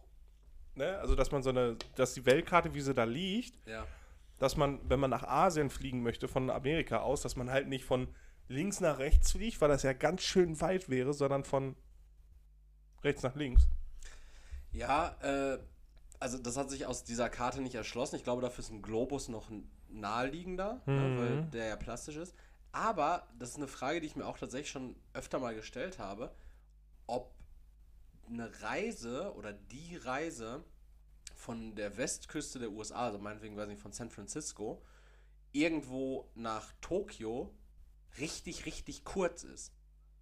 ne, also dass man so eine, dass die Weltkarte, wie sie da liegt, Ja. dass man, wenn man nach Asien fliegen möchte von Amerika aus, dass man halt nicht von links nach rechts fliegt, weil das ja ganz schön weit wäre, sondern von rechts nach links. Ja, äh, also das hat sich aus dieser Karte nicht erschlossen. Ich glaube, dafür ist ein Globus noch naheliegender, ne, Mhm. weil der ja plastisch ist. Aber das ist eine Frage, die ich mir auch tatsächlich schon öfter mal gestellt habe, ob eine Reise oder die Reise von der Westküste der USA, also meinetwegen, weiß nicht, von San Francisco, irgendwo nach Tokio richtig, richtig kurz ist.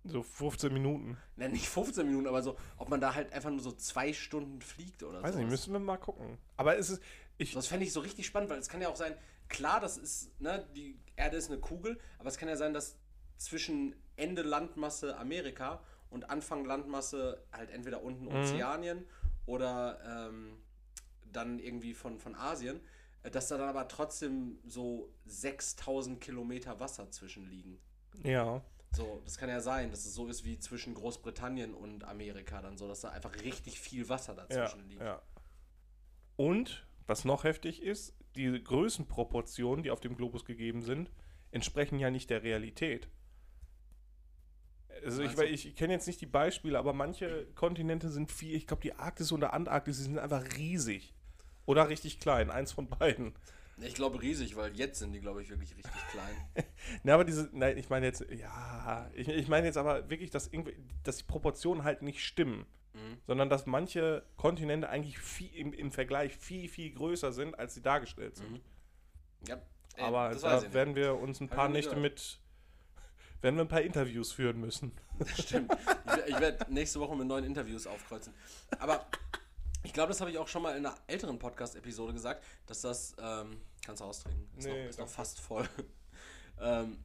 So 15 Minuten. Na, nicht 15 Minuten, aber so, ob man da halt einfach nur so zwei Stunden fliegt oder Weiß so. nicht, müssen wir mal gucken. Aber es ist, ich, Das fände ich so richtig spannend, weil es kann ja auch sein, klar, das ist, ne, die Erde ist eine Kugel, aber es kann ja sein, dass zwischen Ende Landmasse Amerika und Anfang Landmasse halt entweder unten Ozeanien oder ähm, dann irgendwie von, von Asien, äh, dass da dann aber trotzdem so 6000 Kilometer Wasser zwischen liegen. ja. So, das kann ja sein, dass es so ist wie zwischen Großbritannien und Amerika dann so, dass da einfach richtig viel Wasser Ja, dazwischen liegt. ja. Und, was noch heftig ist, die Größenproportionen, die auf dem Globus gegeben sind, entsprechen ja nicht der Realität. Also ich, Meinst weil du? ich kenne jetzt nicht die Beispiele, aber manche Kontinente sind viel, ich glaube die Arktis und der Antarktis, die sind einfach riesig. Oder richtig klein, eins von beiden. Ich glaube riesig, weil jetzt sind die, glaube ich, wirklich richtig klein. Ne, aber diese, nein, ich meine jetzt, ja, ich, ich meine jetzt aber wirklich, dass, irgendwie, dass die Proportionen halt nicht stimmen. Mhm. Sondern dass manche Kontinente eigentlich viel, im, im Vergleich viel, viel größer sind, als sie dargestellt sind. Mhm. Ja, ey, Aber da ich werden wir uns ein Hab ich paar Nächte mit, werden wir ein paar Interviews führen müssen. Stimmt. Ich, ich werde nächste Woche mit neuen Interviews aufkreuzen. Aber ich glaube, das habe ich auch schon mal in einer älteren Podcast-Episode gesagt, dass das, ähm, kannst du austrinken, ist, Nee, noch, ist noch fast voll, ähm,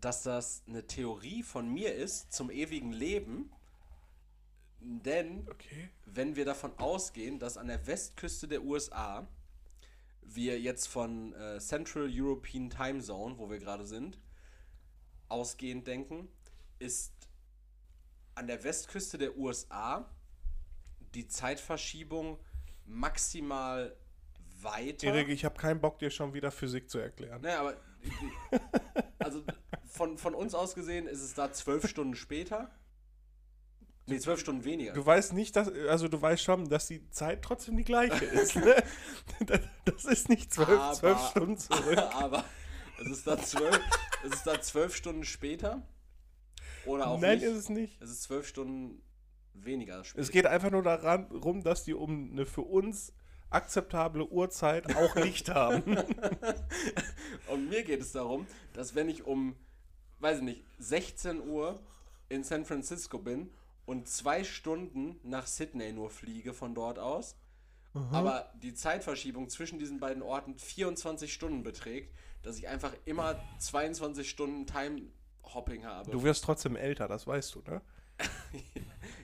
dass das eine Theorie von mir ist zum ewigen Leben, denn Okay. wenn wir davon ausgehen, dass an der Westküste der USA wir jetzt von äh, Central European Time Zone, wo wir gerade sind, ausgehend denken, ist an der Westküste der USA die Zeitverschiebung maximal weiter. Erik, ich habe keinen Bock, dir schon wieder Physik zu erklären. Naja, aber also von, von uns aus gesehen ist es da zwölf Stunden später. Nee, zwölf Stunden weniger. Du weißt nicht, dass, also du weißt schon, dass die Zeit trotzdem die gleiche ist. Ne? Das- ist nicht zwölf, Aber- zwölf Stunden zurück. Aber es ist da zwölf, es ist da zwölf Stunden später. Oder auch Nein, nicht. ist es nicht. es ist zwölf Stunden weniger später. Es geht einfach nur darum, dass die um eine für uns akzeptable Uhrzeit auch Licht haben. Und mir geht es darum, dass wenn ich um, weiß ich nicht, 16 Uhr in San Francisco bin und zwei Stunden nach Sydney nur fliege von dort aus aber die Zeitverschiebung zwischen diesen beiden Orten 24 Stunden beträgt, dass ich einfach immer 22 Stunden Time-Hopping habe. Du wirst trotzdem älter, das weißt du, ne?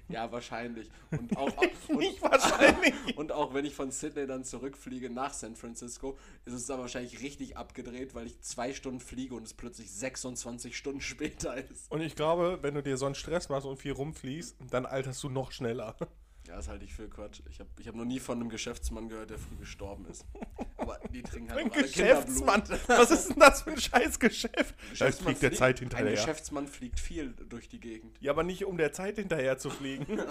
ja, wahrscheinlich. Und auch, und, Nicht wahrscheinlich. und auch wenn ich von Sydney dann zurückfliege nach San Francisco, ist es dann wahrscheinlich richtig abgedreht, weil ich zwei Stunden fliege und es plötzlich 26 Stunden später ist. Und ich glaube, wenn du dir so einen Stress machst und viel rumfliegst, dann alterst du noch schneller. Ja, das halte ich für Quatsch. Ich habe ich hab noch nie von einem Geschäftsmann gehört, der früh gestorben ist. Aber die trinken halt Ein alle Geschäftsmann. Was ist denn das für ein scheiß Geschäft? Da Geschäftsmann fliegt der Zeit Ein hinterher. Geschäftsmann fliegt viel durch die Gegend. Ja, aber nicht um der Zeit hinterher zu fliegen.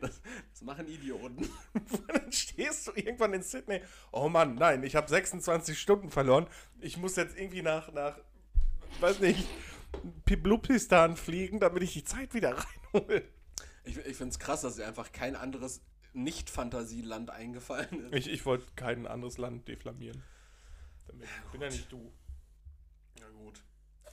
Das, das machen Idioten. dann stehst du irgendwann in Sydney. Oh Mann, nein, ich habe 26 Stunden verloren. Ich muss jetzt irgendwie nach, nach weiß nicht, Piblupistan fliegen, damit ich die Zeit wieder reinhole. Ich, ich finde es krass, dass dir einfach kein anderes Nicht-Fantasieland eingefallen ist. Ich, ich wollte kein anderes Land deflamieren. Damit. Ich bin ja nicht du. Ja, gut.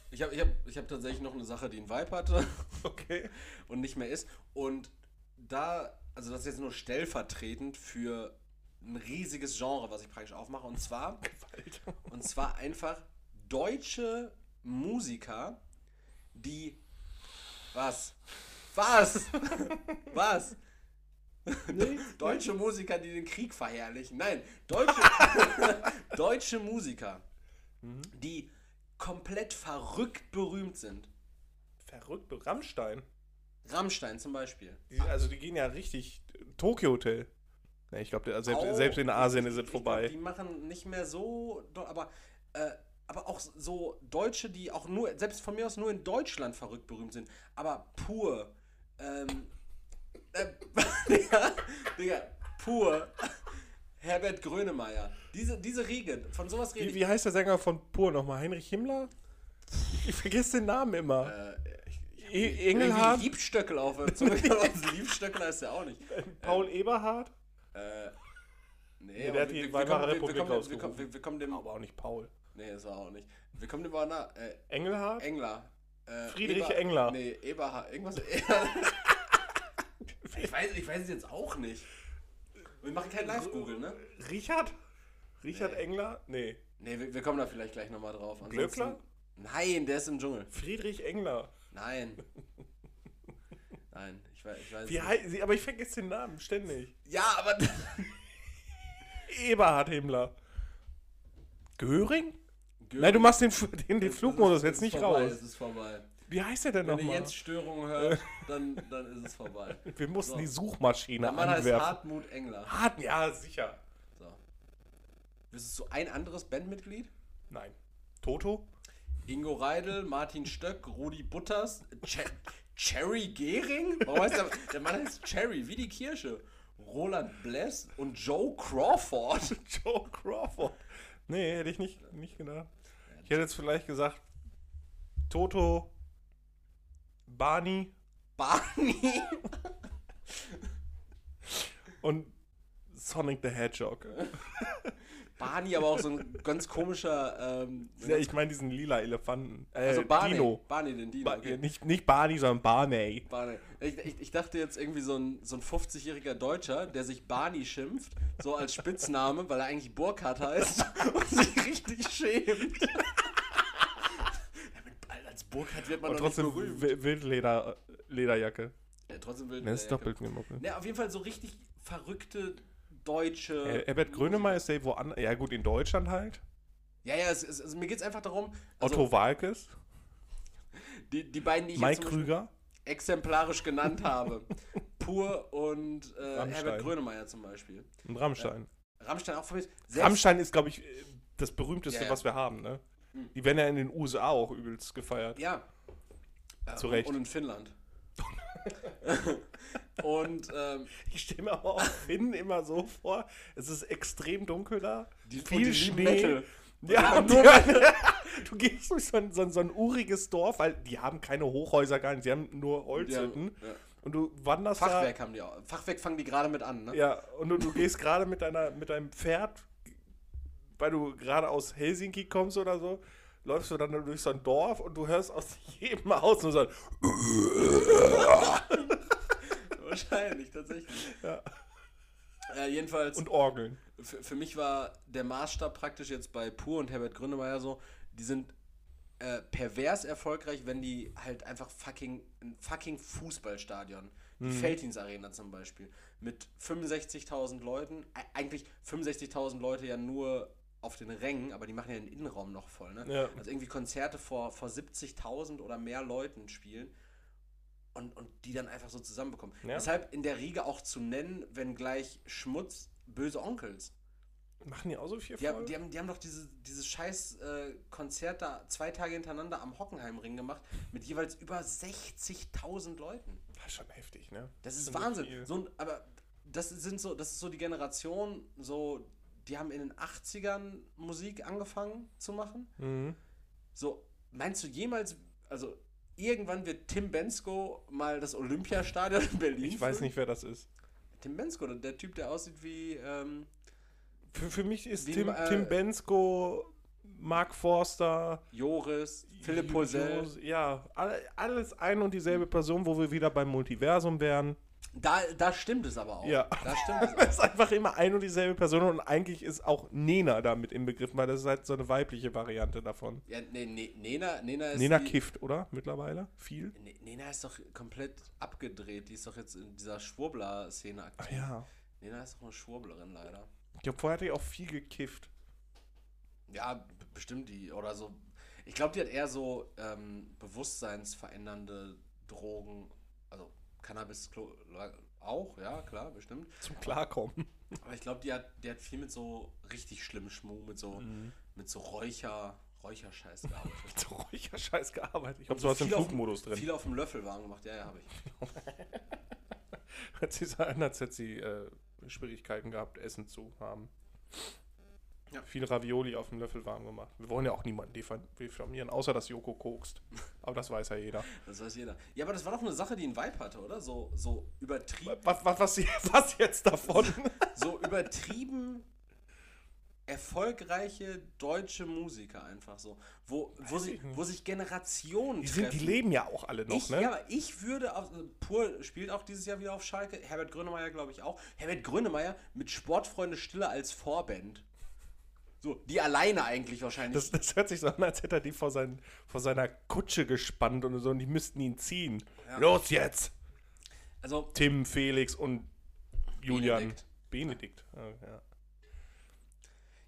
Ich habe ich hab, ich hab tatsächlich noch eine Sache, die ein Vibe hatte Okay. und nicht mehr ist. Und da, also das ist jetzt nur stellvertretend für ein riesiges Genre, was ich praktisch aufmache. Und zwar, Gewalt. und zwar einfach deutsche Musiker, die. Was? Was? Was? Deutsche Musiker, die den Krieg verherrlichen. Nein, deutsche, deutsche Musiker, die komplett verrückt berühmt sind. Verrückt. Rammstein. Rammstein zum Beispiel. Die, also die gehen ja richtig. Tokyo Hotel. Ne, ich glaube, selbst, Auch- selbst in Asien ist es vorbei. Glaub, die machen nicht mehr so, aber, äh, aber auch so Deutsche, die auch nur, selbst von mir aus nur in Deutschland verrückt berühmt sind, aber pur. Ähm, äh, Digga, Digga, pur. Herbert Grönemeyer. Diese, diese Riege, von sowas rede Wie, ich. wie heißt der Sänger von Pur nochmal? Heinrich Himmler? Ich vergesse den Namen immer. Äh, ich, E Engelhardt? Liebstöckel auf der Zunge. Liebstöckel heißt ja auch nicht. Paul Eberhard? Äh, nee, der aber hat die wir- wir Weimarer kommen- wir- Republik wir wir kommen- wir- Wir kommen dem. Aber auch nicht Paul. Nee, das war auch nicht. Wir kommen dem mal nach. Äh, Engelhardt? Engler. Äh, Friedrich Engler. Nee, Eberhard. Irgendwas. ich, weiß, ich weiß es jetzt auch nicht. Wir machen kein Live-Google, ne? Richard? Richard Nee. Engler? Nee. Nee, wir, wir kommen da vielleicht gleich nochmal drauf. Glöckler? Nein, der ist im Dschungel. Friedrich Engler. Nein. Nein, ich weiß, ich weiß Wie heißt sie? Aber ich vergesse den Namen ständig. Ja, aber. Eberhard Himmler. Göring? Nein, du machst den, den, den Flugmodus jetzt nicht vorbei, raus. Es ist vorbei. Wie heißt der denn Wenn ihr nochmal? jetzt Störungen hört, dann, dann ist es vorbei. Wir mussten So. die Suchmaschine Der Mann heißt anwerfen. Hartmut Engler. Hart, ja, sicher. So. Wüsstest du ein anderes Bandmitglied? Nein. Toto? Ingo Reidel, Martin Stöck, Rudi Butters, Cher Cherry Gehring? Warum heißt der, der Mann heißt Cherry, wie die Kirsche. Roland Bless und Joe Crawford. Joe Crawford. Nee, hätte ich nicht, nicht gedacht. Ich hätte jetzt vielleicht gesagt Toto, Barney Barney. und Sonic the Hedgehog. Barney, aber auch so ein ganz komischer. Ähm, Ja, ich meine diesen lila Elefanten. Äh, also Barney. Dino. Barney, den Dino. Ba okay. nicht, nicht Barney, sondern Barney. Barney. Ich, ich, ich dachte jetzt irgendwie so ein, so ein 50-jähriger Deutscher, der sich Barney schimpft, so als Spitzname, weil er eigentlich Burkhardt heißt und sich richtig schämt. ja, als Burkhardt wird man Und trotzdem berühmt. Wi- Wildleder, Lederjacke. Ja, trotzdem will Ne, ist doppelt gemoppelt. Ne, auf jeden Fall so richtig verrückte deutsche. Herbert Grönemeyer ist der woanders. Ja, gut, in Deutschland halt. Ja, ja, es, es, also mir geht es einfach darum. Also Otto Walkes, Die, die beiden, die ich Mike Krüger. exemplarisch genannt habe. Pur und äh. Herbert Grönemeyer zum Beispiel. und Rammstein. Rammstein auch mir. Selbst, Rammstein ist, glaube ich, äh, das berühmteste, Ja, ja. was wir haben, ne? Mhm. Die werden ja in den USA auch übelst gefeiert. Ja. ja Zu Recht. Und in Finnland. und ähm, Ich stelle mir aber auch Finn immer so vor, es ist extrem dunkel da, die, viel Schnee. Metal. Ja, die, du gehst durch so ein, so, ein, so ein uriges Dorf, weil die haben keine Hochhäuser gar nicht, sie haben nur Holzhütten. Ja, Und du wanderst Fachwerk haben die auch. Fachwerk fangen die gerade mit an, ne? da. Ja, und du, du gehst gerade mit, deiner, mit deinem Pferd, weil du gerade aus Helsinki kommst oder so, läufst du dann durch so ein Dorf und du hörst aus jedem Haus nur so ein Wahrscheinlich, tatsächlich. Ja. Äh, jedenfalls, Und Orgeln. für, mich war der Maßstab praktisch jetzt bei Pur und Herbert Grönemeyer so, die sind äh, pervers erfolgreich, wenn die halt einfach fucking, ein fucking Fußballstadion, die Feldins Arena zum Beispiel, mit 65.000 Leuten, e- eigentlich 65.000 Leute ja nur auf den Rängen, aber die machen ja den Innenraum noch voll, ne? Ja. Also irgendwie Konzerte vor, vor 70.000 oder mehr Leuten spielen und, und die dann einfach so zusammenbekommen. Ja. Deshalb in der Riege auch zu nennen, wenn gleich Schmutz, böse Onkels. Machen die auch so viel Die haben, die haben, die haben doch diese, dieses scheiß äh, Konzert da zwei Tage hintereinander am Hockenheimring gemacht mit jeweils über 60.000 Leuten. Das ist schon heftig, ne? Das ist Wahnsinn. So, ein- aber das sind so, das ist so die Generation, so, die haben in den 80ern Musik angefangen zu machen. Mhm. So, meinst du jemals, also irgendwann wird Tim Bensko mal das Olympiastadion in Berlin? Ich weiß nicht, wer das ist. Tim Bensko, der Typ, der aussieht wie, ähm, Für, für mich ist Wie, Tim, äh, Tim Bensko, Mark Forster, Joris, Philipp Jo- Posel. Jo- Ja, alle- alles ein und dieselbe Person, wo wir wieder beim Multiversum wären. Da, da stimmt es aber auch. Ja. Da stimmt es Das ist einfach immer ein und dieselbe Person und eigentlich ist auch Nena damit im Begriff, weil das ist halt so eine weibliche Variante davon. Ja, nee, nee, Nena, Nena ist. Nena die, kifft, oder? Mittlerweile? Viel? Ne- Nena ist doch komplett abgedreht. Die ist doch jetzt in dieser Schwurbler-Szene Ach aktiv. ja. Nena ist doch eine Schwurblerin leider. Ich glaube, vorher hatte ich auch viel gekifft. Ja, bestimmt die. Oder so. Ich glaube, die hat eher so ähm, bewusstseinsverändernde Drogen. Also Cannabis auch, ja, klar, bestimmt. Zum Klarkommen. Aber ich glaube, die hat, die hat viel mit so richtig schlimmem Schmuh, mit so, Mhm. mit so Räucher, Räucherscheiß gearbeitet. So ruhiger Scheiß gearbeitet. Ich habe Und so sowas im viel auf- Flugmodus drin. Viel auf dem Löffel warm gemacht, ja, ja, habe ich. So an, als hätte sie äh, Schwierigkeiten gehabt, Essen zu haben. Ja. Viel Ravioli auf dem Löffel warm gemacht. Wir wollen ja auch niemanden diffamieren, außer dass Joko kokst. Aber das weiß ja jeder. Das weiß jeder. Ja, aber das war doch eine Sache, die einen Vibe hatte, oder? So, so übertrieben, Was, was, was, was jetzt davon? so übertrieben erfolgreiche deutsche Musiker einfach so, wo, wo, nicht. wo sich Generationen Die, sind, die leben ja auch alle noch, ich, ne? Ja, aber ich würde, auf, Pur spielt auch dieses Jahr wieder auf Schalke, Herbert Grönemeyer glaube ich auch. Herbert Grönemeyer mit Sportfreunde Stille als Vorband. So, die alleine eigentlich wahrscheinlich. Das, das hört sich so an, als hätte er die vor, sein, vor seiner Kutsche gespannt und so und die müssten ihn ziehen. Ja. Los jetzt! also, Tim, Felix und Julian. Benedikt. Benedikt. Ah, ja.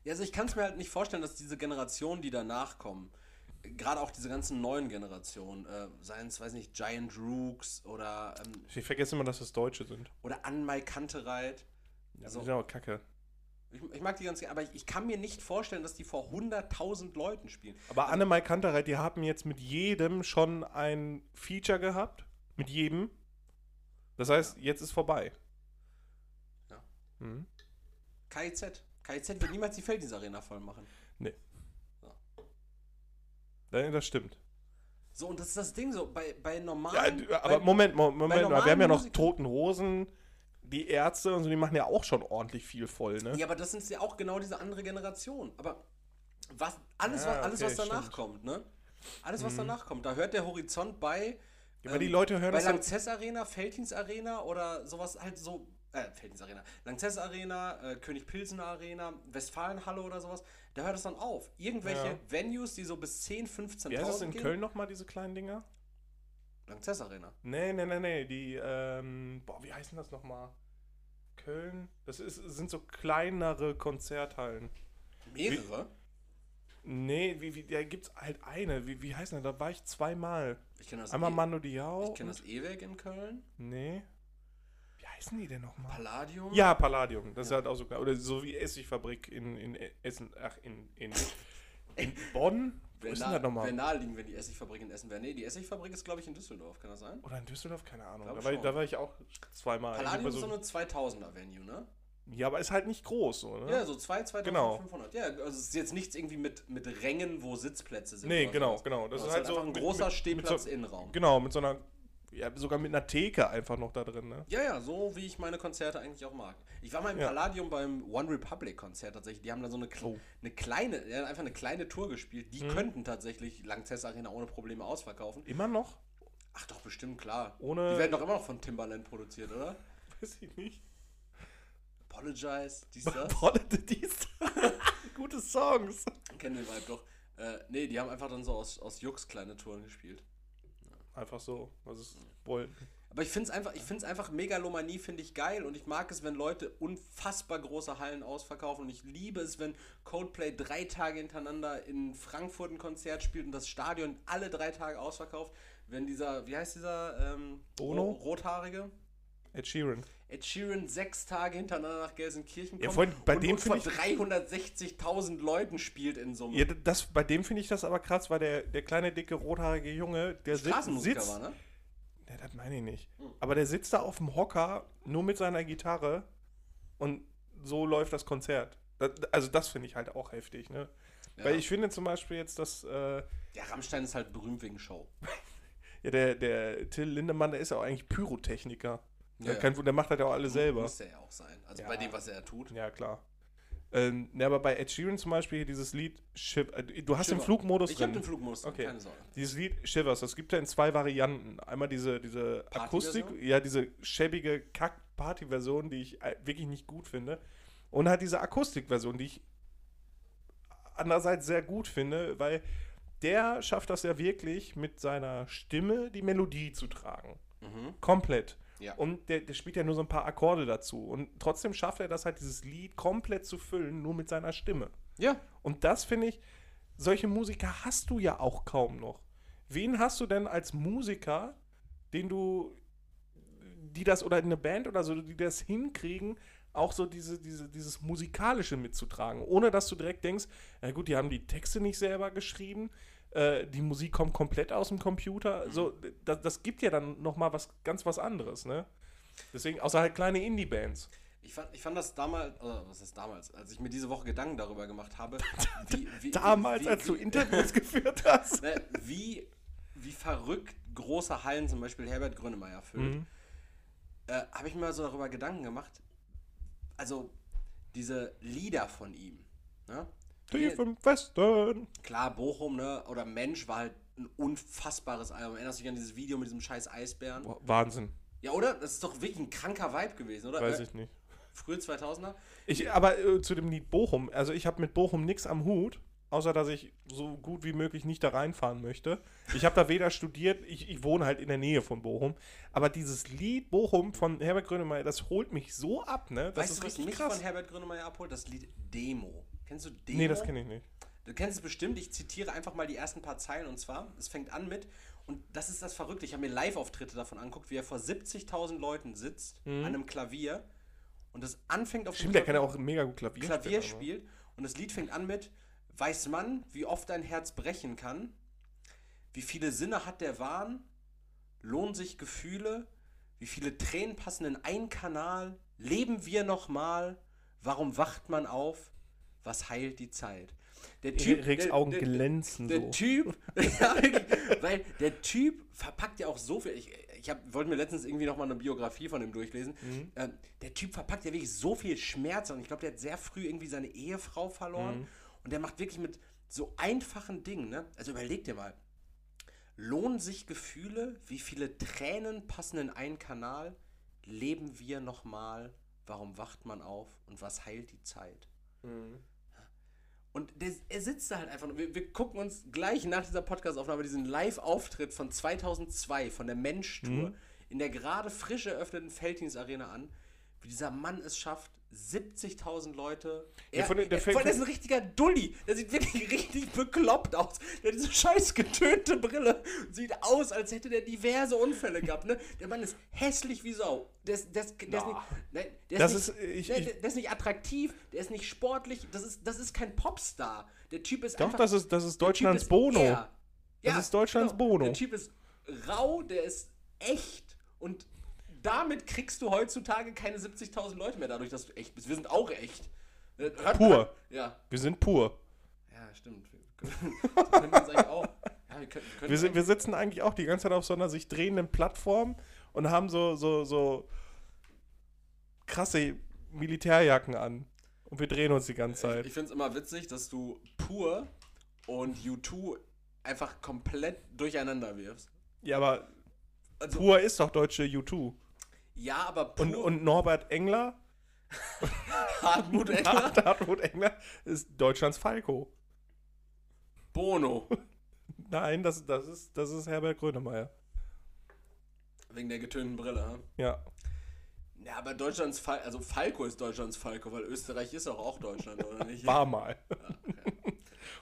Ja, also ich kann es mir halt nicht vorstellen, dass diese Generationen, die danach kommen, gerade auch diese ganzen neuen Generationen, äh, seien es, weiß nicht, Giant Rooks oder, ähm, Ich vergesse immer, dass das Deutsche sind. oder Anmai Kantereit. Ja, So. Die sind aber kacke. Ich, ich mag die ganz gerne, aber ich, ich kann mir nicht vorstellen, dass die vor 100.000 Leuten spielen. Aber Annemai Kantereit, die haben jetzt mit jedem schon ein Feature gehabt. Mit jedem. Das heißt, jetzt ist vorbei. Ja. Mhm. KIZ. KIZ wird niemals die Felddienst Arena voll machen. Ja, Das stimmt. So, und das ist das Ding so, bei, bei Ja, normalen. d- aber bei, Moment, Mo- Moment, mal, wir haben ja noch Musikern- Toten Hosen, die Ärzte und so, die machen ja auch schon ordentlich viel voll, ne? Ja, aber das sind ja auch genau diese andere Generation. Aber was, alles, Ja, was, alles okay, was danach stimmt. kommt, ne? Alles, was danach kommt, da hört der Horizont bei. Ja, aber die Leute hören bei Lanxess Arena, Felddienst Arena oder sowas halt so. Äh, Felddienst Arena. Lanxess Arena, äh, König Pilsener Arena, Westfalenhalle oder sowas. Da hört es dann auf. Irgendwelche Ja. Venues, die so bis 10, 15.000 Wie heißt das in gehen. Köln nochmal, diese kleinen Dinger? Lanxess Arena. Nee, nee, nee, nee, die, ähm, boah, wie heißen das nochmal? Köln? Das ist, sind so kleinere Konzerthallen. Mehrere? Nee, wie, wie, da gibt's halt eine. Wie, wie heißt denn das? Da war ich zweimal. Ich kenne das, Einmal e Manu Diao. ich kenn das E-Werk in Köln. Nee. Wie heißen die denn nochmal? Palladium. Ja, Palladium. Das ist Ja. halt auch so klar. Oder so wie Essigfabrik in, in Essen. Ach, in, in, in Bonn? Wo Wäre ist denn das nochmal? wär naheliegend, wenn die Essigfabrik in Essen wäre. Nee, die Essigfabrik ist, glaube ich, in Düsseldorf. Kann das sein? Oder in Düsseldorf? Keine Ahnung. Da war, ich- da war ich auch zweimal. Palladium ist so eine 2000er-Venue, ne? ja, aber ist halt nicht groß, so, ne? Ja, so 2, Genau. 2500. Ja, also es ist jetzt nichts irgendwie mit, mit Rängen, wo Sitzplätze sind. Nee, oder genau, sowas. genau. Das Das ist halt so einfach ein mit- großer mit- Stehplatz mit so, Innenraum. Genau, mit so einer, ja, sogar mit einer Theke einfach noch da drin, ne? Ja, ja, so wie ich meine Konzerte eigentlich auch mag. Ich war mal im Ja. Palladium beim One Republic Konzert tatsächlich. Die haben da so eine, Oh. eine kleine, einfach eine kleine Tour gespielt. Die könnten tatsächlich Langzess Arena ohne Probleme ausverkaufen. Immer noch? Ach doch, bestimmt, klar. Ohne- Die werden doch immer noch von Timbaland produziert, oder? Weiß ich nicht. Apologize, dies, das. Dies. Gute Songs. Kennen den Vibe doch. Äh, nee, die haben einfach dann so aus, aus Jux kleine Touren gespielt. Einfach so, was es wollten. Aber ich finde es einfach, ich find's einfach Megalomanie, finde ich geil und ich mag es, wenn Leute unfassbar große Hallen ausverkaufen und ich liebe es, wenn Coldplay drei Tage hintereinander in Frankfurt ein Konzert spielt und das Stadion alle drei Tage ausverkauft. Wenn dieser, wie heißt dieser, ähm, Bono? Ro- Rothaarige? Ed Sheeran. Ed Sheeran sechs Tage hintereinander nach Gelsenkirchen kommt Ja, allem bei und, dem und vor find 360.000 Leuten spielt in einem Ja, das, bei dem finde ich das aber krass, weil der, der kleine, dicke, rothaarige Junge, der sitzt, sitzt war, ne? Ja, das meine ich nicht. Aber der sitzt da auf dem Hocker nur mit seiner Gitarre und so läuft das Konzert. Das, also das finde ich halt auch heftig, ne? Ja. Weil ich finde zum Beispiel jetzt, dass äh, Ja, Rammstein ist halt berühmt wegen Show. ja, der, der Till Lindemann, der ist ja auch eigentlich Pyrotechniker. Der, Ja, Kein, der macht das ja auch alle selber. Muss der ja auch sein. Also Ja. bei dem, was er tut. Ja, klar. Ähm, ne, aber bei Ed Sheeran zum Beispiel dieses Lied Shiv äh, Du hast den Shiver. Flugmodus Ich drin. hab den Flugmodus drin, Okay. keine Sorge. Dieses Lied Shivers, das gibt ja in zwei Varianten. Einmal diese, diese Akustik, ja, diese schäbige Kack-Party-Version, die ich äh, wirklich nicht gut finde. Und halt diese Akustik-Version, die ich andererseits sehr gut finde, weil der schafft das ja wirklich mit seiner Stimme die Melodie zu tragen. Mhm. Komplett. Ja. Und der, der spielt ja nur so ein paar Akkorde dazu. Und trotzdem schafft er das halt, dieses Lied komplett zu füllen, nur mit seiner Stimme. Ja. Und das finde ich, solche Musiker hast du ja auch kaum noch. Wen hast du denn als Musiker, den du, die das, oder eine Band oder so, die das hinkriegen, auch so diese, diese, dieses Musikalische mitzutragen, ohne dass du direkt denkst, na gut, die haben die Texte nicht selber geschrieben, äh, die Musik kommt komplett aus dem Computer. So, das, das gibt ja dann nochmal was ganz was anderes, ne? Deswegen, außer halt kleine Indie-Bands. Ich fand, ich fand das damals, äh, was ist damals, als ich mir diese Woche Gedanken darüber gemacht habe, wie, wie, Damals, wie, als du Interviews geführt hast. ne, wie, wie verrückt große Hallen zum Beispiel Herbert Grönemeyer füllt, Mhm. äh, habe ich mir mal so darüber Gedanken gemacht. Also, diese Lieder von ihm, ne? Tief im Westen. Klar, Bochum, ne, oder Mensch war halt ein unfassbares Album. Erinnerst du dich an dieses Video mit diesem scheiß Eisbären? Boah, Wahnsinn. Ja, oder? Das ist doch wirklich ein kranker Vibe gewesen, oder? Weiß Äh, ich nicht. Frühe 2000er? Ich, aber äh, zu dem Lied Bochum, also ich habe mit Bochum nichts am Hut, außer dass ich so gut wie möglich nicht da reinfahren möchte. Ich habe da weder studiert, ich, ich wohne halt in der Nähe von Bochum, aber dieses Lied Bochum von Herbert Grönemeyer, das holt mich so ab, ne? Das weißt ist du, was richtig mich krass. von Herbert Grönemeyer abholt? Das Lied Demo. Kennst du Demo? nee, das kenne ich nicht. Du kennst es bestimmt. Ich zitiere einfach mal die ersten paar Zeilen. Und zwar, es fängt an mit, und das ist das Verrückte, ich habe mir Live-Auftritte davon angeguckt, wie er vor 70.000 Leuten sitzt, an einem Klavier und das anfängt auf dem Mhm. Stimmt, der kann ja auch mega gut Klavier, Klavier spielen, spielt und das Lied fängt an mit Weiß man, wie oft ein Herz brechen kann? Wie viele Sinne hat der Wahn? Lohnen sich Gefühle? Wie viele Tränen passen in ein Kanal? Leben wir noch mal? Warum wacht man auf? Was heilt die Zeit? Der aber Regs der- Augen der- glänzen der so. Typ, ja, weil der Typ verpackt ja auch so viel. Ich, ich hab, wollte mir letztens irgendwie noch mal eine Biografie von ihm durchlesen. Mhm. Ähm, der Typ verpackt ja wirklich so viel Schmerz und ich glaube, der hat sehr früh irgendwie seine Ehefrau verloren Mhm. und der macht wirklich mit so einfachen Dingen. Ne? Also überleg dir mal. Lohnen sich Gefühle? Wie viele Tränen passen in einen Kanal? Leben wir noch mal? Warum wacht man auf? Und was heilt die Zeit? Mhm. Und der, er sitzt da halt einfach. Wir, wir gucken uns gleich nach dieser Podcast-Aufnahme diesen Live-Auftritt von 2002 von der Mensch-Tour Mhm. in der gerade frisch eröffneten Felddienst-Arena an, wie dieser Mann es schafft, 70.000 Leute. Ja, Er, von der- der er, allem, der ist ein richtiger Dulli. Der sieht wirklich richtig bekloppt aus. Der hat diese scheiß getönte Brille. Sieht aus, als hätte der diverse Unfälle gehabt. Ne? Der Mann ist hässlich wie Sau. Der ist, der ist, der ist Na. nicht, nein, der Das ist, ist, nicht, ich- der, ich- der, der ist nicht attraktiv, der ist nicht sportlich. Das ist, das ist kein Popstar. Der Typ ist Doch, einfach. das ist, das ist Deutschlands Bono. er. Das ist Deutschlands Bono. Der Typ ist rau, der ist echt und damit kriegst du heutzutage keine 70.000 Leute mehr, dadurch, dass du echt bist. Wir sind auch echt. Hört Pur. Ja, Wir sind pur. ja, stimmt. Wir können, wir können uns eigentlich auch. Ja, wir können, wir können Wir, sind, wir sitzen eigentlich auch die ganze Zeit auf so einer sich drehenden Plattform und haben so, so, so krasse Militärjacken an. Und wir drehen uns die ganze Zeit. Ich, ich finde es immer witzig, dass du pur und U2 einfach komplett durcheinander wirfst. ja, aber Also, pur ist doch deutsche U2. Ja, aber pur. Und, und Norbert Engler Hartmut Engler? Hartmut Engler ist Deutschlands Falco. Bono. Nein, das, das, ist, das ist Herbert Grönemeyer. Wegen der getönten Brille, hm? Ja. Ja, aber Deutschlands Falco, also Falco ist Deutschlands Falco, weil Österreich ist auch, auch Deutschland, oder nicht? War mal. Ja, okay.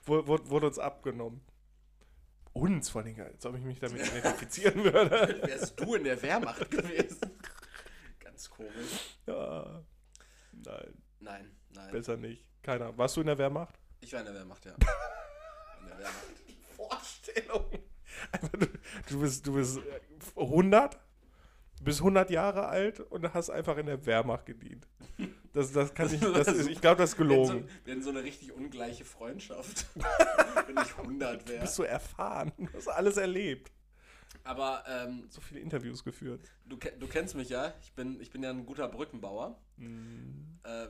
Wurde, wurde, wurde uns abgenommen. Uns, vor allem, als ob ich mich damit identifizieren würde. Wärst du in der Wehrmacht gewesen? Ganz komisch. Ja. Nein, Nein, nein. besser nicht. Keiner. Warst du in der Wehrmacht? Ich war in der Wehrmacht, ja. In der Wehrmacht. Vorstellung. Einfach, du, du, bist, du bist äh, 100, du bist 100 Jahre alt und hast einfach in der Wehrmacht gedient. Das, das kann ich, das ist, ich glaube, das ist gelogen. so, wir hätten so eine richtig ungleiche Freundschaft, wenn ich 100 Du wäre. bist so erfahren, du hast alles erlebt. Aber ähm, So viele Interviews geführt. du, du kennst mich ja, ich bin, ich bin ja ein guter Brückenbauer. Äh,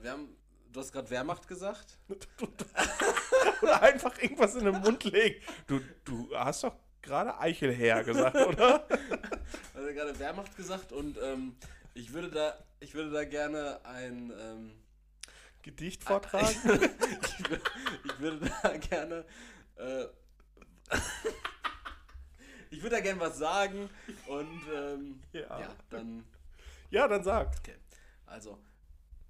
wir haben, du hast gerade Wehrmacht gesagt. Oder einfach irgendwas in den Mund legen. Du, du hast doch gerade Eichelherr gesagt, oder? Also gerade Wehrmacht gesagt und ähm, ich würde da, ich würde da gerne ein, ähm, Gedicht vortragen? ich, wür- ich würde da gerne, äh, ich würde da gerne was sagen und ähm, Ja. ja, dann, Ja, dann sag. okay. Also,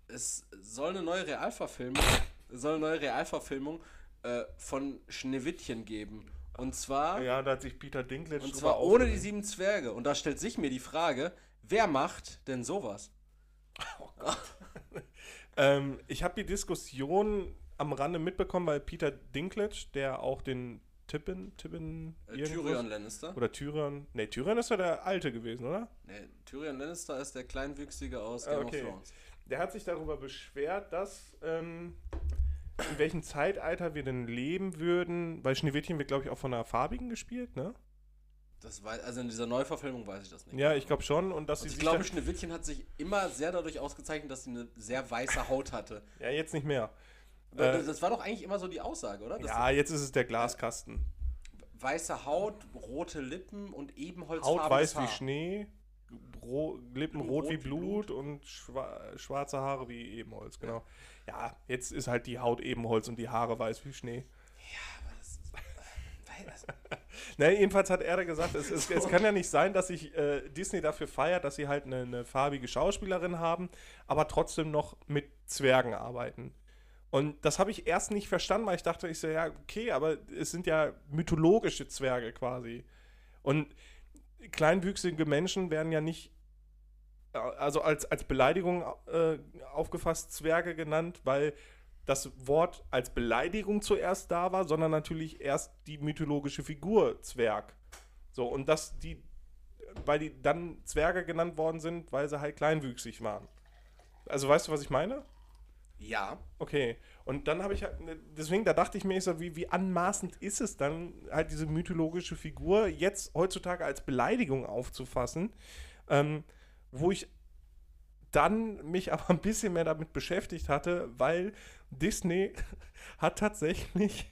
es soll eine neue Realverfilmung, soll eine neue Realverfilmung äh, von Schneewittchen geben. Und zwar, Ja, da hat sich Peter Dinklage und zwar ohne die sieben Zwerge. Und da stellt sich mir die Frage, wer macht denn sowas? Ähm, ich habe die Diskussion am Rande mitbekommen, weil Peter Dinklage, der auch den Tippin, Tippin, Äh, Tyrion Lannister. Oder Tyrion, nee, Tyrion ist ja der Alte gewesen, oder? Nee, Tyrion Lannister ist der Kleinwüchsige aus Ah, Game okay. of Thrones. Der hat sich darüber beschwert, dass, ähm, in welchem Zeitalter wir denn leben würden, weil Schneewittchen wird, glaube ich, auch von einer Farbigen gespielt, ne? Das weiß, also in dieser Neuverfilmung weiß ich das nicht. Ja, ich glaube schon. Und dass Und sie ich glaube, Schneewittchen hat sich immer sehr dadurch ausgezeichnet, dass sie eine sehr weiße Haut hatte. Ja, jetzt nicht mehr. Das, Äh, das war doch eigentlich immer so die Aussage, oder? Dass Ja, jetzt ist es der Glaskasten. Weiße Haut, rote Lippen und ebenholzfarbenes Haut weiß Haar. wie Schnee, Ro Lippen Blut rot, rot wie wie Blut und schwa schwarze Haare wie Ebenholz, genau. Ja, jetzt ist halt die Haut Ebenholz und die Haare weiß wie Schnee. Aber das ist, weiß- Na, jedenfalls hat er gesagt, es, es, es kann ja nicht sein, dass sich äh, Disney dafür feiert, dass sie halt eine, eine farbige Schauspielerin haben, aber trotzdem noch mit Zwergen arbeiten. Und das habe ich erst nicht verstanden, weil ich dachte, ich so, ja, okay, aber es sind ja mythologische Zwerge quasi. Und kleinwüchsige Menschen werden ja nicht, äh, also als, als Beleidigung äh, aufgefasst, Zwerge genannt, weil das Wort als Beleidigung zuerst da war, sondern natürlich erst die mythologische Figur Zwerg. So, und dass die, weil die dann Zwerge genannt worden sind, weil sie halt kleinwüchsig waren. Also weißt du, was ich meine? Ja. Okay. Und dann habe ich halt, deswegen, da dachte ich mir so, wie, wie anmaßend ist es dann, halt diese mythologische Figur jetzt heutzutage als Beleidigung aufzufassen, ähm, wo ich dann mich aber ein bisschen mehr damit beschäftigt hatte, weil Disney hat tatsächlich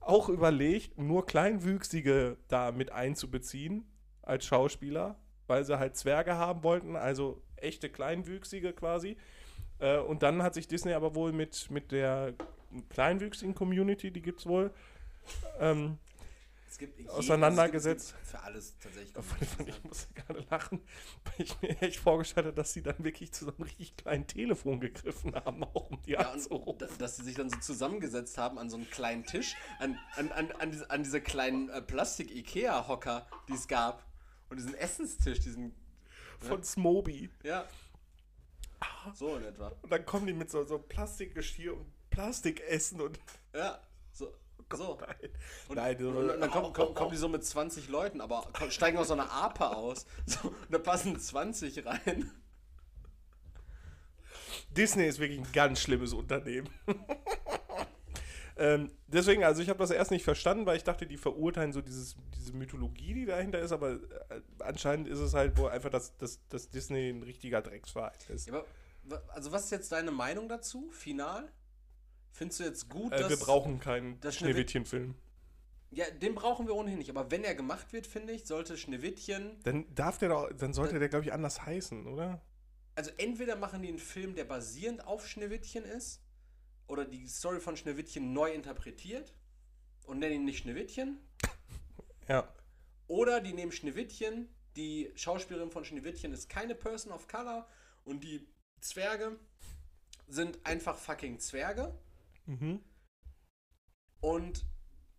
auch überlegt, nur Kleinwüchsige da mit einzubeziehen als Schauspieler, weil sie halt Zwerge haben wollten, also echte Kleinwüchsige quasi. Äh, und dann hat sich Disney aber wohl mit, mit der kleinwüchsigen Community, die gibt es wohl, ähm, Es gibt Auseinandergesetzt. Es gibt, für alles tatsächlich. Von von- Ich muss gerade lachen, weil ich mir echt vorgestellt habe, dass sie dann wirklich zu so einem richtig kleinen Telefon gegriffen haben, auch um die Ja, anzurufen. da- dass sie sich dann so zusammengesetzt haben an so einen kleinen Tisch, an, an, an, an, diese, an diese kleinen äh, Plastik-Ikea-Hocker, die es gab. Und diesen Essenstisch, diesen. Von Smoby. Ja. So in etwa. Und dann kommen die mit so, so Plastikgeschirr und Plastikessen und. Ja. So. so. Nein, Und, Nein so, und dann kommen, kommen, kommen die so mit 20 Leuten, aber steigen aus so einer Ape aus. So, und da passen 20 rein. Disney ist wirklich ein ganz schlimmes Unternehmen. ähm, deswegen, also ich habe das erst nicht verstanden, weil ich dachte, die verurteilen so dieses, diese Mythologie, die dahinter ist, aber äh, anscheinend ist es halt wohl einfach, dass, dass, dass Disney ein richtiger Drecksverein ist. Ja, aber, also was ist jetzt deine Meinung dazu, final? Findest du jetzt gut, Äh, dass... wir brauchen keinen Schneewittchen-Film. Ja, den brauchen wir ohnehin nicht. Aber wenn er gemacht wird, finde ich, sollte Schneewittchen... Dann darf der doch, dann sollte der, glaube ich, anders heißen, oder? also entweder machen die einen Film, der basierend auf Schneewittchen ist, oder die Story von Schneewittchen neu interpretiert und nennen ihn nicht Schneewittchen, Ja. oder die nehmen Schneewittchen, die Schauspielerin von Schneewittchen ist keine Person of Color und die Zwerge sind einfach fucking Zwerge Mhm. und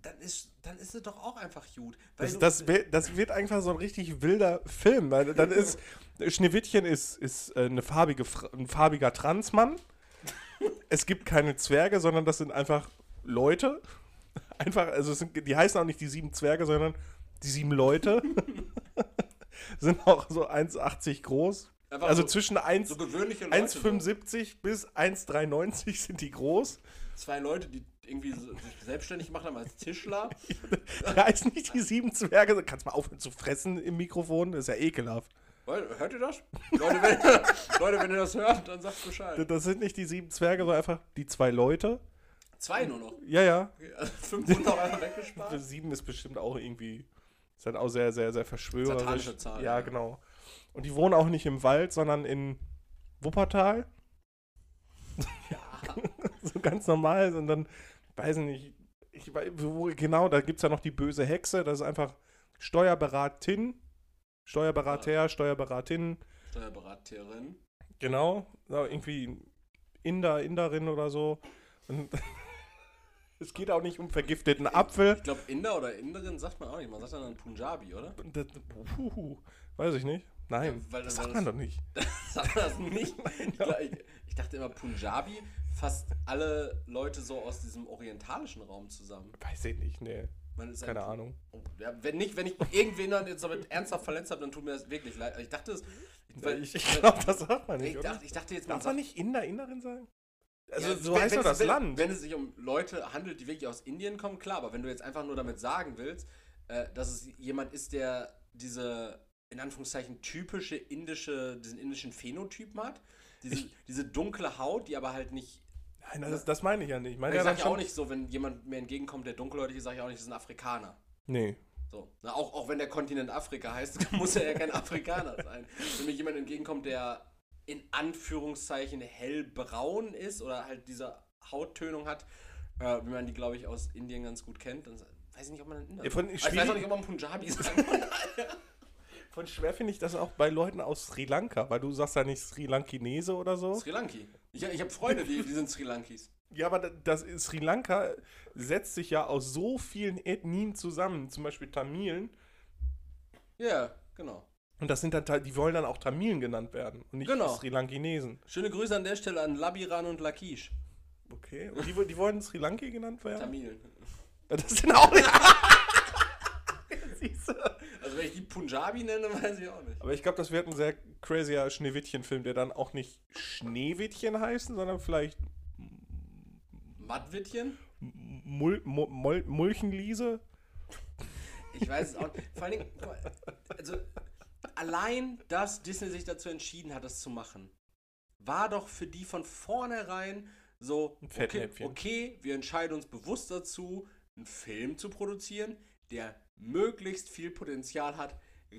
dann ist, dann ist es doch auch einfach gut. Das, du- das, wird- das wird einfach so ein richtig wilder Film. Weil dann ist Schneewittchen ist, ist äh, eine farbige, ein farbiger Transmann. Es gibt keine Zwerge, sondern das sind einfach Leute. Einfach, also sind, die heißen auch nicht die sieben Zwerge, sondern die sieben Leute. sind auch so 1,80 groß. Einfach Also so, zwischen 1, so gewöhnliche Leute, so 1,75 bis 1,93 sind die groß. zwei Leute, die irgendwie so, sich selbstständig gemacht haben als Tischler. Da heißen nicht die sieben Zwerge. Kannst mal aufhören zu fressen im Mikrofon? Das ist ja ekelhaft. Hört ihr das? Leute wenn, Leute, wenn ihr das hört, dann sagt Bescheid. Das sind nicht die sieben Zwerge, sondern einfach die zwei Leute. Zwei nur noch. Ja, ja. Okay, Also fünf wurden auch einfach weggespart. Sieben ist bestimmt auch irgendwie. Ist halt auch sehr, sehr, sehr verschwörerisch. Satanische Zahl, Ja, ja. genau. Und die wohnen auch nicht im Wald, sondern in Wuppertal. Ja. so ganz normal. Und dann, weiß ich nicht, ich wo, genau, da gibt es ja noch die böse Hexe. Das ist einfach Steuerberatin. Steuerberater, Steuerberatin. Steuerberaterin. Genau. Ja, irgendwie Inder, Inderin oder so. Und es geht auch nicht um vergifteten Apfel. Ich glaube, Inder oder Inderin sagt man auch nicht. Man sagt dann Punjabi, oder? Das, puh, weiß ich nicht. Nein, Ja, weil das das- sagt man doch nicht. Sagt man das nicht? Ich, ich, ich dachte immer Punjabi, fast alle Leute so aus diesem orientalischen Raum zusammen. Weiß ich nicht, nee. Keine ein- Ahnung. Oh, ja, wenn nicht, wenn ich irgendwen dann jetzt damit ernsthaft verletzt habe, dann tut mir das wirklich leid. Ich dachte es. weil- Ich, ich glaube, das sagt man ich, nicht, oder? dachte, ich dachte jetzt, man Darf man nicht Inder, Inderin sagen? Also, Ja, so wenn- heißt wenn doch das wenn, Land. Wenn es sich um Leute handelt, die wirklich aus Indien kommen, klar, aber wenn du jetzt einfach nur damit sagen willst, äh, dass es jemand ist, der diese, in Anführungszeichen, typische indische, diesen indischen Phänotypen hat, diese, Ich- diese dunkle Haut, die aber halt nicht. Nein, das, das meine ich ja nicht. Ich meine Ich ja sage ja auch nicht so, wenn jemand mir entgegenkommt, der dunkelhäutig ist, sage ich auch nicht, das ist ein Afrikaner. Nee. So. Na, auch, auch wenn der Kontinent Afrika heißt, muss er ja kein Afrikaner sein. Wenn mir jemand entgegenkommt, der in Anführungszeichen hellbraun ist oder halt diese Hauttönung hat, äh, wie man die, glaube ich, aus Indien ganz gut kennt, dann weiß ich nicht, ob man einen Inder Ja, von- ich weiß auch nicht, ob man Punjabi sagen kann. Von schwer finde ich das auch bei Leuten aus Sri Lanka, weil du sagst ja nicht Sri Lankinese oder so. Sri Lanki. Ich, ich habe Freunde, die, die sind Sri Lankis. Ja, aber das Sri Lanka setzt sich ja aus so vielen Ethnien zusammen, zum Beispiel Tamilen. Ja, genau. Und das sind dann, die wollen dann auch Tamilen genannt werden und nicht Genau. Sri Lankinesen. Schöne Grüße an der Stelle an Labiran und Lakish. Okay. Und die, die wollen Sri Lanki genannt werden? Tamilen. Das sind auch nicht. Siehst du? Wenn ich die Punjabi nenne, weiß ich auch nicht. Aber ich glaube, das wird ein sehr crazyer Schneewittchen-Film, der dann auch nicht Schneewittchen heißen, sondern vielleicht Mattwittchen? Mul Mul Mul Mulchenliese. Ich weiß es auch nicht. Vor allen Dingen, also allein, dass Disney sich dazu entschieden hat, das zu machen, war doch für die von vornherein so, okay, okay, wir entscheiden uns bewusst dazu, einen Film zu produzieren, der möglichst viel Potenzial hat,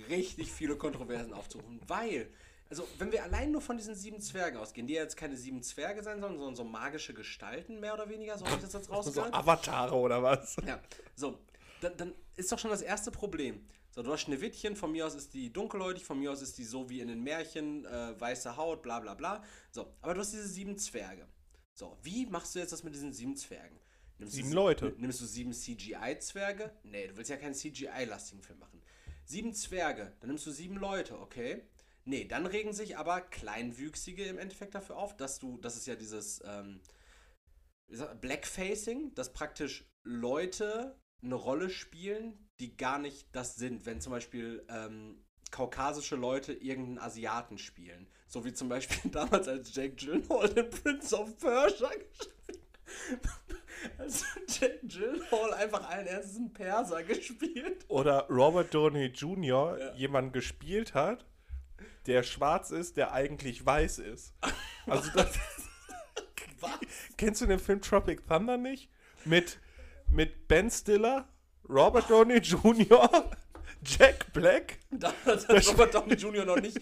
richtig viele Kontroversen aufzurufen. Weil, also wenn wir allein nur von diesen sieben Zwergen ausgehen, die ja jetzt keine sieben Zwerge sein sollen, sondern so magische Gestalten, mehr oder weniger, so habe ich das jetzt So rausgehört. Avatare oder was? Ja, so, dann, dann ist doch schon das erste Problem. So, du hast Schneewittchen, von mir aus ist die dunkelhäutig, von mir aus ist die so wie in den Märchen, äh, weiße Haut, bla bla bla. So, aber du hast diese sieben Zwerge. So, wie machst du jetzt das mit diesen sieben Zwergen? Nimmst Sieben du, Leute. Nimmst du sieben CGI-Zwerge? Nee, du willst ja keinen CGI-lastigen Film machen. Sieben Zwerge, dann nimmst du sieben Leute, okay? Nee, dann regen sich aber Kleinwüchsige im Endeffekt dafür auf, dass du, das ist ja dieses ähm, Blackfacing, dass praktisch Leute eine Rolle spielen, die gar nicht das sind. Wenn zum Beispiel ähm, kaukasische Leute irgendeinen Asiaten spielen. So wie zum Beispiel damals als Jake Gyllenhaal den Prince of Persia gespielt Also Jake Gyllenhaal einfach allen Ernstes einen Perser gespielt. Oder Robert Downey Jr. Ja. jemanden gespielt hat, der schwarz ist, der eigentlich weiß ist. Also das, Was? kennst du den Film Tropic Thunder nicht? Mit, mit Ben Stiller, Robert Downey Jr., Jack Black. Damals hat Robert Downey Jr. noch nicht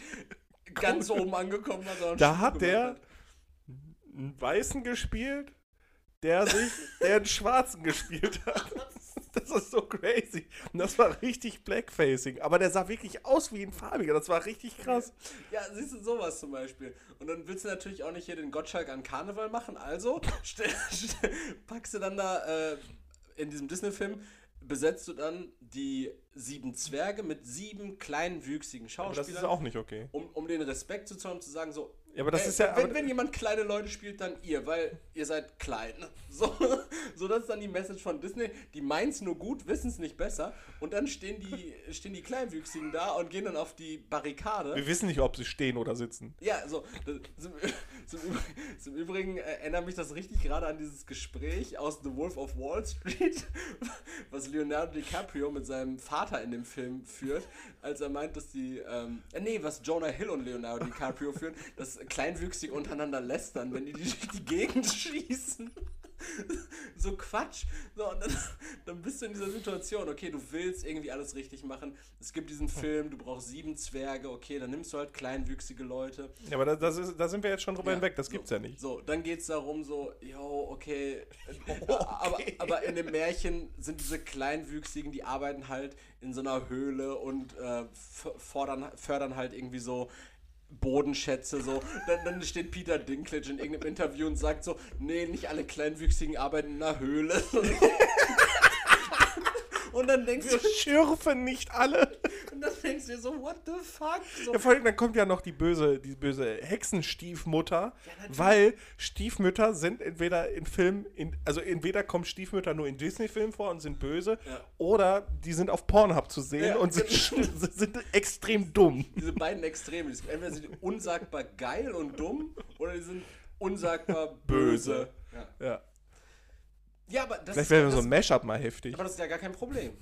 ganz oben angekommen, Da hat der einen Weißen gespielt, der sich, der einen Schwarzen gespielt hat. Das ist so crazy. Und das war richtig Blackfacing. Aber der sah wirklich aus wie ein Farbiger. Das war richtig krass. Ja, siehst du sowas zum Beispiel. Und dann willst du natürlich auch nicht hier den Gottschalk an Karneval machen. Also packst du dann da äh, in diesem Disney-Film, besetzt du dann die sieben Zwerge mit sieben kleinen, wüchsigen Aber Schauspielern. das ist auch nicht okay. um, um den Respekt zu zollen, zu sagen, so, Ja, aber das ey, ist ja. wenn, wenn jemand kleine Leute spielt, dann ihr, weil ihr seid klein. So, so das ist dann die Message von Disney. Die meint's nur gut, wissen es nicht besser. Und dann stehen die, stehen die Kleinwüchsigen da und gehen dann auf die Barrikade. wir wissen nicht, ob sie stehen oder sitzen. Ja, so, das, zum, zum, Übrigen, zum Übrigen erinnert mich das richtig gerade an dieses Gespräch aus The Wolf of Wall Street, was Leonardo DiCaprio mit seinem Vater in dem Film führt, als er meint, dass die, ähm, äh, nee, was Jonah Hill und Leonardo DiCaprio führen, dass Kleinwüchsige untereinander lästern, wenn die durch die Gegend schießen. So Quatsch. So, und dann, dann bist du in dieser Situation, okay, du willst irgendwie alles richtig machen. Es gibt diesen Film, du brauchst sieben Zwerge, okay, dann nimmst du halt kleinwüchsige Leute. Ja, aber da, das ist, da sind wir jetzt schon drüber Ja, hinweg. Das so, gibt's ja nicht. So, dann geht es darum, so, yo, okay. Jo, Aber, okay. aber in dem Märchen sind diese Kleinwüchsigen, die arbeiten halt in so einer Höhle und äh, fordern, fördern halt irgendwie so Bodenschätze, so. Dann, dann steht Peter Dinklage in irgendeinem Interview und sagt so, nee, nicht alle Kleinwüchsigen arbeiten in einer Höhle. Und dann denkst Wir du, schürfen nicht alle. und dann denkst du dir so, what the fuck? So, Ja, vor allem, dann kommt ja noch die böse, die böse Hexenstiefmutter, natürlich. weil Stiefmütter sind entweder in Filmen, in, also entweder kommen Stiefmütter nur in Disney-Filmen vor und sind böse, Ja. oder die sind auf Pornhub zu sehen Ja, und sind, sind, extrem dumm. diese beiden Extreme. Entweder sind die unsagbar geil und dumm oder die sind unsagbar böse. Böse. Ja, Ja. Ja aber das Vielleicht wäre ja, so ein Mashup mal heftig. aber das ist ja gar kein Problem.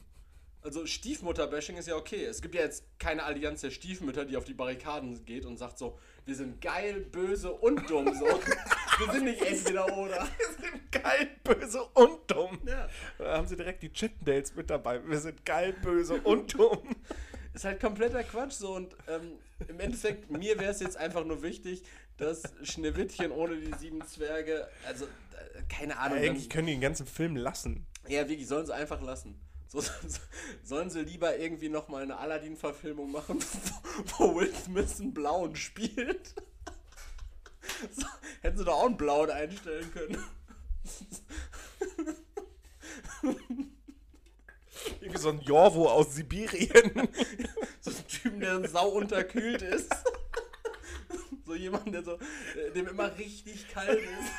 Also Stiefmutter-Bashing ist ja okay. Es gibt ja jetzt keine Allianz der Stiefmütter, die auf die Barrikaden geht und sagt so, wir sind geil, böse und dumm. So. wir sind nicht entweder oder. Wir sind geil, böse und dumm. Ja. Da haben sie direkt die Chittendales mit dabei. Wir sind geil, böse und dumm. Ist halt kompletter Quatsch so und ähm, im Endeffekt, mir wäre es jetzt einfach nur wichtig, dass Schneewittchen ohne die sieben Zwerge, also äh, keine Ahnung, Eigentlich dann, können die den ganzen Film lassen. ja wirklich, sollen sie einfach lassen. So, so, sollen sie lieber irgendwie nochmal eine Aladdin-Verfilmung machen, wo Will Smith einen Blauen spielt? So, hätten sie doch auch einen Blauen einstellen können. Irgendwie so ein Jorvo aus Sibirien. So ein Typen, der sau unterkühlt ist. So jemand, der so, äh, dem immer richtig kalt ist,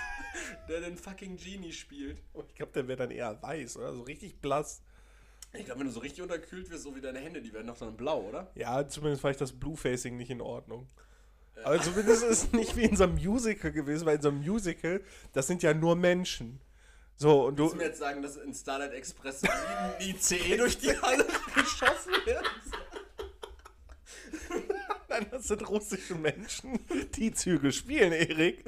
der den fucking Genie spielt. Ich glaube, der wäre dann eher weiß, oder? So richtig blass. Ich glaube, wenn du so richtig unterkühlt wirst, so wie deine Hände, die werden doch dann blau, oder? Ja, zumindest war ich das Blue-Facing nicht in Ordnung. Aber zumindest ist es nicht wie in so einem Musical gewesen, weil in so einem Musical, das sind ja nur Menschen. So, und du. Willst du mir jetzt sagen, dass in Starlight Express ein ICE durch die Halle geschossen wird? Nein, das sind russische Menschen, die Züge spielen, Erik.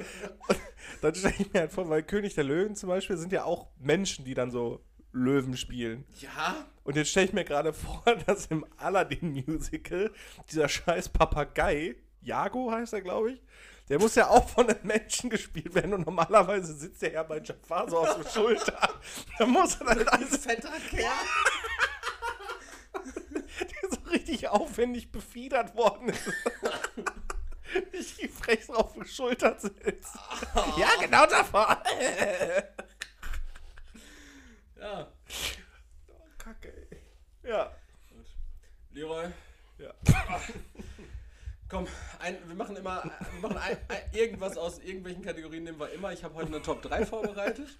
Und dann stelle ich mir halt vor, weil König der Löwen zum Beispiel sind ja auch Menschen, die dann so Löwen spielen. Ja? Und jetzt stelle ich mir gerade vor, dass im Aladdin-Musical dieser scheiß Papagei, Jago heißt er, glaube ich, der muss ja auch von einem Menschen gespielt werden und normalerweise sitzt der ja bei Jafar so auf der Schulter. Da muss er dann Ein alles fetter Kerl. Richtig aufwendig befiedert worden ist. Richtig frech auf der Schulter sitzt. Ja, genau Jafar. Ja. Oh, Kacke, ey. Ja. Gut. Leroy, Ja. komm, ein, wir machen immer wir machen ein, ein, irgendwas aus irgendwelchen Kategorien nehmen wir immer. Ich habe heute eine Top 3 vorbereitet.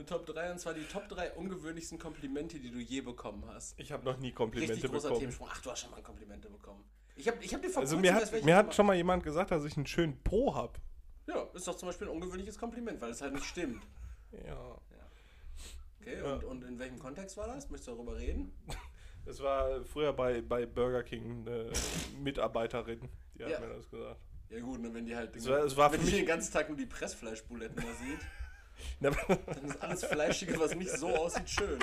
Eine Top 3 und zwar die Top 3 ungewöhnlichsten Komplimente, die du je bekommen hast. Ich habe noch nie Komplimente Richtig großer bekommen. Themensprung. Ach, du hast schon mal Komplimente bekommen. Ich habe ich hab dir vor Also mir hat, mir hat schon mal jemand gesagt, dass ich einen schönen Po hab. Ja, ist doch zum Beispiel ein ungewöhnliches Kompliment, weil es halt nicht stimmt. Ja. Okay, Ja. und, und in welchem Kontext war das? Möchtest du darüber reden? Es war früher bei, bei Burger King eine Mitarbeiterin, die hat Ja. mir das gesagt. Ja gut, ne, wenn die halt Es war- es war wenn für die mich- den ganzen Tag nur die Pressfleischbuletten da sieht, dann ist alles Fleischige, was nicht so aussieht, schön.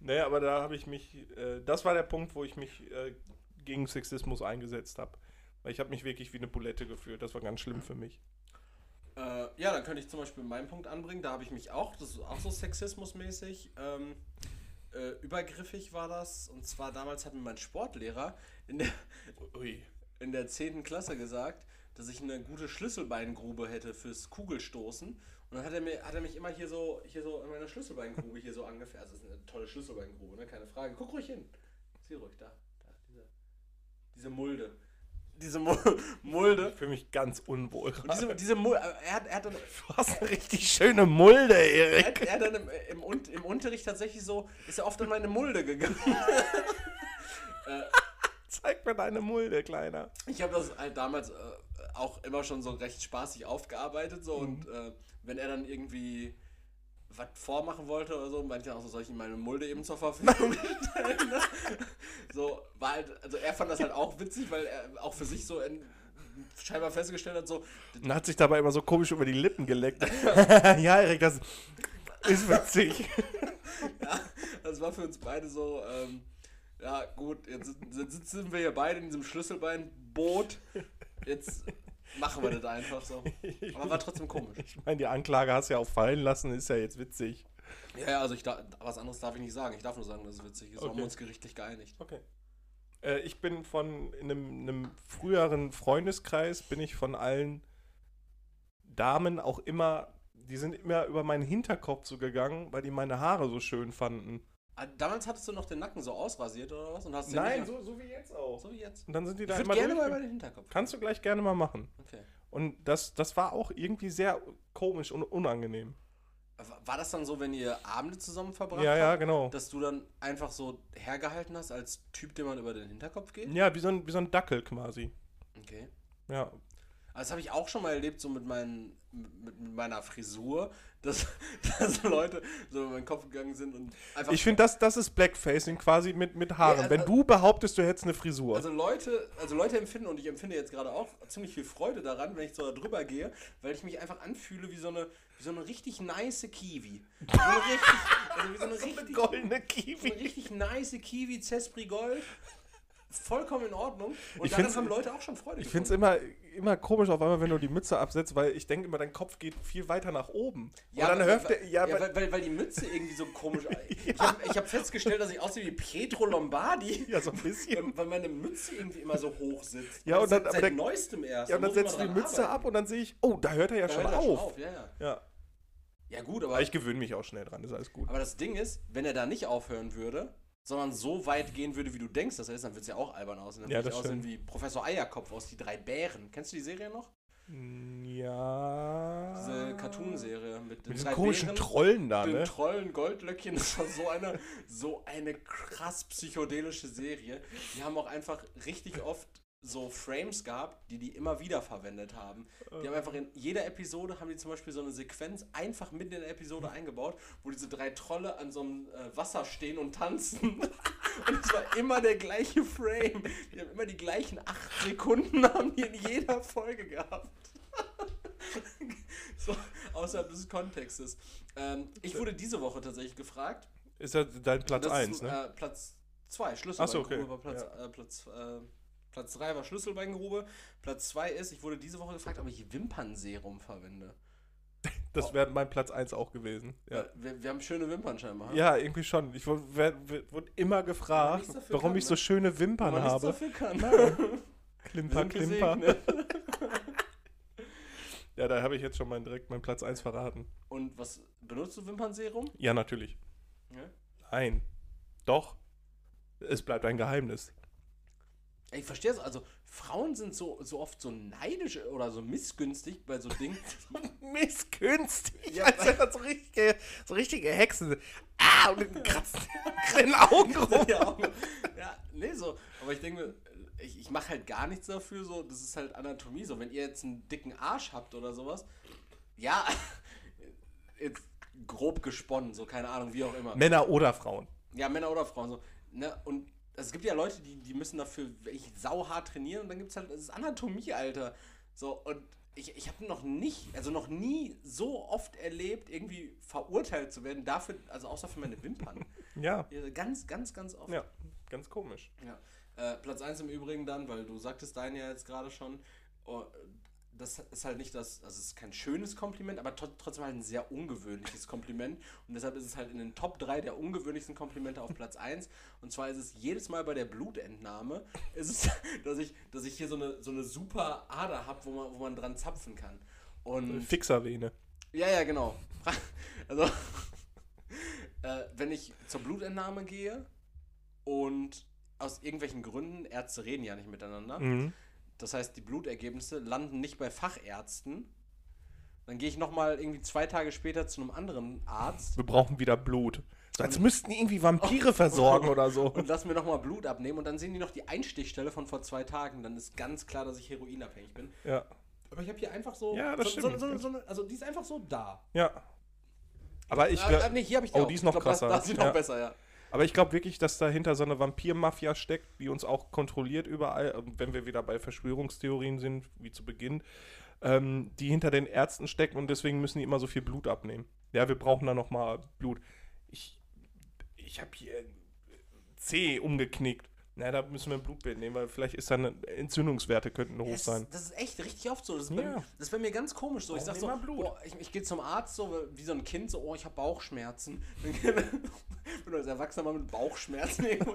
naja, aber da habe ich mich, äh, das war der Punkt, wo ich mich äh, gegen Sexismus eingesetzt habe. Weil ich habe mich wirklich wie eine Bulette gefühlt. Das war ganz schlimm für mich. Äh, ja, dann könnte ich zum Beispiel meinen Punkt anbringen. Da habe ich mich auch, das ist auch so sexismusmäßig, ähm, äh, übergriffig war das. Und zwar damals hat mir mein Sportlehrer in der, Ui. in der 10. Klasse gesagt, dass ich eine gute Schlüsselbeingrube hätte fürs Kugelstoßen. Und dann hat er, mir, hat er mich immer hier so, hier so in meiner Schlüsselbeingrube hier so angefährt. Also, das ist eine tolle Schlüsselbeingrube, ne? keine Frage. Guck ruhig hin. Sieh ruhig, da. da diese, diese Mulde. Diese Mu Mulde. Ich fühle mich ganz unwohl. Und diese, diese Mulde, er hat, er hat dann, du hast eine richtig schöne Mulde, er Erik. hat, er hat dann im, im, Un- im Unterricht tatsächlich so, ist er oft in meine Mulde gegangen. Zeig mir deine Mulde, Kleiner. Ich habe das halt damals äh, auch immer schon so recht spaßig aufgearbeitet so und äh, wenn er dann irgendwie was vormachen wollte oder so, meinte er auch so, soll ich ihm meine Mulde eben zur Verfügung stellen? so, war halt, also er fand das halt auch witzig, weil er auch für sich so in, scheinbar festgestellt hat, so, Und hat sich dabei immer so komisch über die Lippen geleckt. ja, Erik, das ist witzig. ja, das war für uns beide so, ähm, ja gut, jetzt jetzt sitzen wir hier beide in diesem Schlüsselbeinboot, jetzt machen wir das einfach so. Aber war trotzdem komisch. Ich meine, die Anklage hast du ja auch fallen lassen, ist ja jetzt witzig. Ja, ja, also ich da, was anderes darf ich nicht sagen. Ich darf nur sagen, dass es witzig ist. Wir Okay. haben uns gerichtlich geeinigt. Okay. Äh, ich bin von in einem, einem früheren Freundeskreis, bin ich von allen Damen auch immer, die sind immer über meinen Hinterkopf so gegangen, weil die meine Haare so schön fanden. Ah, Damals hattest du noch den Nacken so ausrasiert oder was? Und hast den Nein, so, so wie jetzt auch. so wie jetzt. Und dann sind die Ich da würde immer gerne mal über den Hinterkopf. Kannst du gleich gerne mal machen. Okay. Und das, das war auch irgendwie sehr komisch und unangenehm. War- das dann so, wenn ihr Abende zusammen verbracht Ja, ja, habt, genau. dass du dann einfach so hergehalten hast als Typ, den man über den Hinterkopf geht? Ja, wie so ein, wie so ein Dackel quasi. Okay. Ja. Das habe ich auch schon mal erlebt, so mit, meinen, mit, mit meiner Frisur, dass, dass Leute so über meinen Kopf gegangen sind und einfach. Ich finde, das, das ist Blackfacing quasi mit, mit Haaren. Ja, also- Wenn du behauptest, du hättest eine Frisur. Also Leute, also Leute empfinden und ich empfinde jetzt gerade auch ziemlich viel Freude daran, wenn ich so da drüber gehe, weil ich mich einfach anfühle wie so eine, wie so eine richtig nice Kiwi. So eine richtig, also wie so eine richtig, goldene so eine Kiwi. richtig nice Kiwi Cespri Gold. Vollkommen in Ordnung. Und Ich daran haben Leute auch schon Freude Ich finde es immer, immer komisch auf einmal, wenn du die Mütze absetzt, weil ich denke immer, dein Kopf geht viel weiter nach oben. Ja, weil, der, ja, ja, weil, weil, weil, die Mütze irgendwie so komisch. Ich habe hab festgestellt, dass ich aussehe wie Pietro Lombardi. ja, so ein bisschen. Weil, meine Mütze irgendwie immer so hoch sitzt. Ja, und dann- seit, seit der- neuestem erst. Ja, und Da dann setzt du die Mütze arbeiten. ab und dann sehe ich, oh, da hört er ja Da schon hört er auf. Ja, ja. Ja. ja, gut, aber, Aber ich gewöhne mich auch schnell dran, ist alles gut. aber das Ding ist, wenn er da nicht aufhören würde, sondern so weit gehen würde, wie du denkst, dass er ist, dann wird es ja auch albern aussehen. Dann Ja, würde ich das aussehen stimmt. wie Professor Eierkopf aus Die drei Bären. Kennst du die Serie noch? Ja. Diese Cartoon-Serie mit den Mit diesen drei komischen Bären. Trollen da, den ne? Trollen Goldlöckchen, das war so eine, so eine krass psychedelische Serie. Die haben auch einfach richtig oft so Frames gehabt, die die immer wieder verwendet haben. Die haben einfach in jeder Episode, haben die zum Beispiel so eine Sequenz einfach mitten in der Episode eingebaut, wo diese drei Trolle an so einem äh, Wasser stehen und tanzen. Und es war immer der gleiche Frame. Die haben immer die gleichen acht Sekunden haben die in jeder Folge gehabt. so, außerhalb des Kontextes. Ähm, ich wurde diese Woche tatsächlich gefragt. Ist ja dein Platz Das 1, ist, ne? Äh, Platz 2, Ach Schlüsselbeingrube so, okay. Platz, äh, Platz, äh, Platz 3 war Schlüsselbeingrube. Platz 2 ist, ich wurde diese Woche gefragt, ob ich Wimpernserum verwende. Das wäre mein Platz 1 auch gewesen. Ja. Wir, wir haben schöne Wimpern scheinbar. Ja, irgendwie schon. Ich wurde immer gefragt, dafür warum kann, ich so ne? schöne Wenn Wimpern habe. dafür kann. Klimper, klimper. Ja, da habe ich jetzt schon mein, direkt meinen Platz 1 verraten. Und was benutzt du Wimpernserum? Ja, natürlich. Ja. Nein. Doch. Es bleibt ein Geheimnis. Ich verstehe es, also Frauen sind so, so oft so neidisch oder so missgünstig bei so Dingen. Missgünstig. Ja, als wenn das so richtige, so richtige Hexen sind. Ah, und kratzen in den Augen rum. ja, ja, nee, so. Aber ich denke mir, ich, ich mache halt gar nichts dafür, so. Das ist halt Anatomie. So, wenn ihr jetzt einen dicken Arsch habt oder sowas, ja, jetzt grob gesponnen, so, keine Ahnung, wie auch immer. Männer oder Frauen. Ja, Männer oder Frauen, so. Ne? Und es gibt ja Leute, die, die müssen dafür echt sauhart trainieren und dann gibt es halt, das ist Anatomie, Alter. So, und ich, ich habe noch nicht, also noch nie so oft erlebt, irgendwie verurteilt zu werden dafür, also außer für meine Wimpern. Ja. Ja, ganz, ganz, ganz oft. Ja, ganz komisch. Ja. Äh, Platz 1 im Übrigen dann, weil du sagtest deinen ja jetzt gerade schon. Oh, das ist halt nicht das, also es ist kein schönes Kompliment, aber tr- trotzdem halt ein sehr ungewöhnliches Kompliment. Und deshalb ist es halt in den Top 3 der ungewöhnlichsten Komplimente auf Platz 1. Und zwar ist es jedes Mal bei der Blutentnahme, ist es, dass ich, dass ich hier so eine, so eine super Ader habe, wo man, wo man dran zapfen kann. Und Fixervene. ja, ja, genau. Also, äh, wenn ich zur Blutentnahme gehe und aus irgendwelchen Gründen, Ärzte reden ja nicht miteinander, Mhm. Das heißt, die Blutergebnisse landen nicht bei Fachärzten, dann gehe ich nochmal irgendwie zwei Tage später zu einem anderen Arzt Wir brauchen wieder Blut. Als müssten die irgendwie Vampire versorgen oder so. und lass mir nochmal Blut abnehmen und dann sehen die noch die Einstichstelle von vor zwei Tagen. Dann ist ganz klar, dass ich heroinabhängig bin. Ja. Aber ich habe hier einfach so. Ja, das so, stimmt. so, so, also die ist einfach so da. Ja. Aber ich Ah, glaube ah, nee, hier habe ich Oh, auch. die ist noch glaub, das- krasser. Das ist noch Ja. besser, ja. Aber ich glaub wirklich, dass dahinter so eine Vampir-Mafia steckt, die uns auch kontrolliert überall, Und wenn wir wieder bei Verschwörungstheorien sind, wie zu Beginn, ähm, die hinter den Ärzten stecken und deswegen müssen die immer so viel Blut abnehmen. Ja, wir brauchen da nochmal Blut. Ich, ich habe hier C umgeknickt. Na, da müssen wir ein Blutbild nehmen, weil vielleicht ist dann Entzündungswerte könnten hoch sein. das ist echt richtig oft so. Das ist, bei, Ja. mir, das ist bei mir ganz komisch so. Ich sag so, boah, ich, ich gehe zum Arzt so wie so ein Kind so, oh, ich habe Bauchschmerzen. Wenn du als Erwachsener mal mit Bauchschmerzen irgendwo.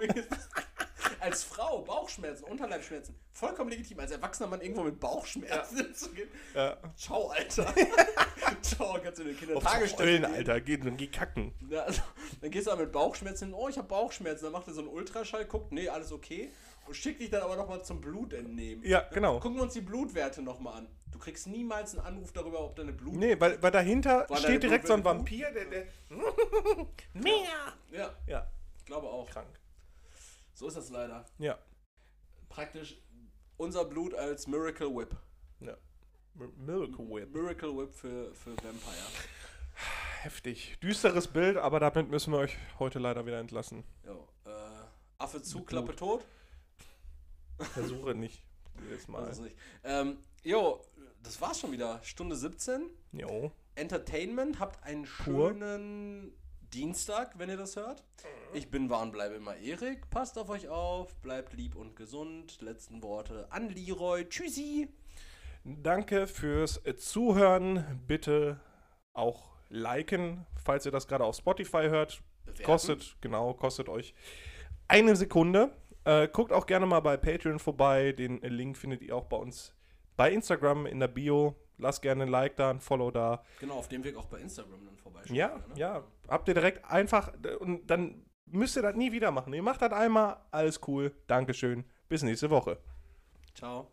Als Frau Bauchschmerzen, Unterleibschmerzen, vollkommen legitim. Als erwachsener Mann irgendwo mit Bauchschmerzen zu gehen. Ja. Ciao, Alter. Ciao, kannst du den Kindern gehen. Alter, geh, dann geh kacken. Ja, also, dann gehst du aber mit Bauchschmerzen hin, oh, ich habe Bauchschmerzen. Dann macht er so einen Ultraschall, guckt, nee, alles okay. Und schickt dich dann aber nochmal zum Blutentnehmen. Ja, genau. Gucken wir uns die Blutwerte nochmal an. Du kriegst niemals einen Anruf darüber, ob deine Blut. Nee, weil, weil dahinter deine steht direkt so ein Vampir, der, der Mehr! Ja, Ja, ich glaube auch. krank. So ist das leider. Ja, Praktisch unser Blut als Miracle Whip. ja. Miracle Whip. Miracle Whip für, für Vampire. Heftig. Düsteres Bild, aber damit müssen wir euch heute leider wieder entlassen. Jo, äh, Affe zu, Mit Klappe Blut. tot. Versuche nicht. Jedes Mal. Es nicht. Ähm, jo, das war's schon wieder. Stunde 17. Jo. Entertainment. Habt einen Pur. schönen Dienstag, wenn ihr das hört. Ich bin war und bleibe immer Erik. Passt auf euch auf. Bleibt lieb und gesund. Letzten Worte an Leroy. Tschüssi. Danke fürs Zuhören. Bitte auch liken, falls ihr das gerade auf Spotify hört. Bewerten. Kostet, genau, kostet euch eine Sekunde. Äh, guckt auch gerne mal bei Patreon vorbei. Den Link findet ihr auch bei uns bei Instagram in der Bio. Lasst gerne ein Like da, ein Follow da. Genau, auf dem Weg auch bei Instagram dann vorbeischauen. Ja, ne? ja. Habt ihr direkt einfach und dann müsst ihr das nie wieder machen. Ihr macht das einmal, alles cool. Dankeschön. Bis nächste Woche. Ciao.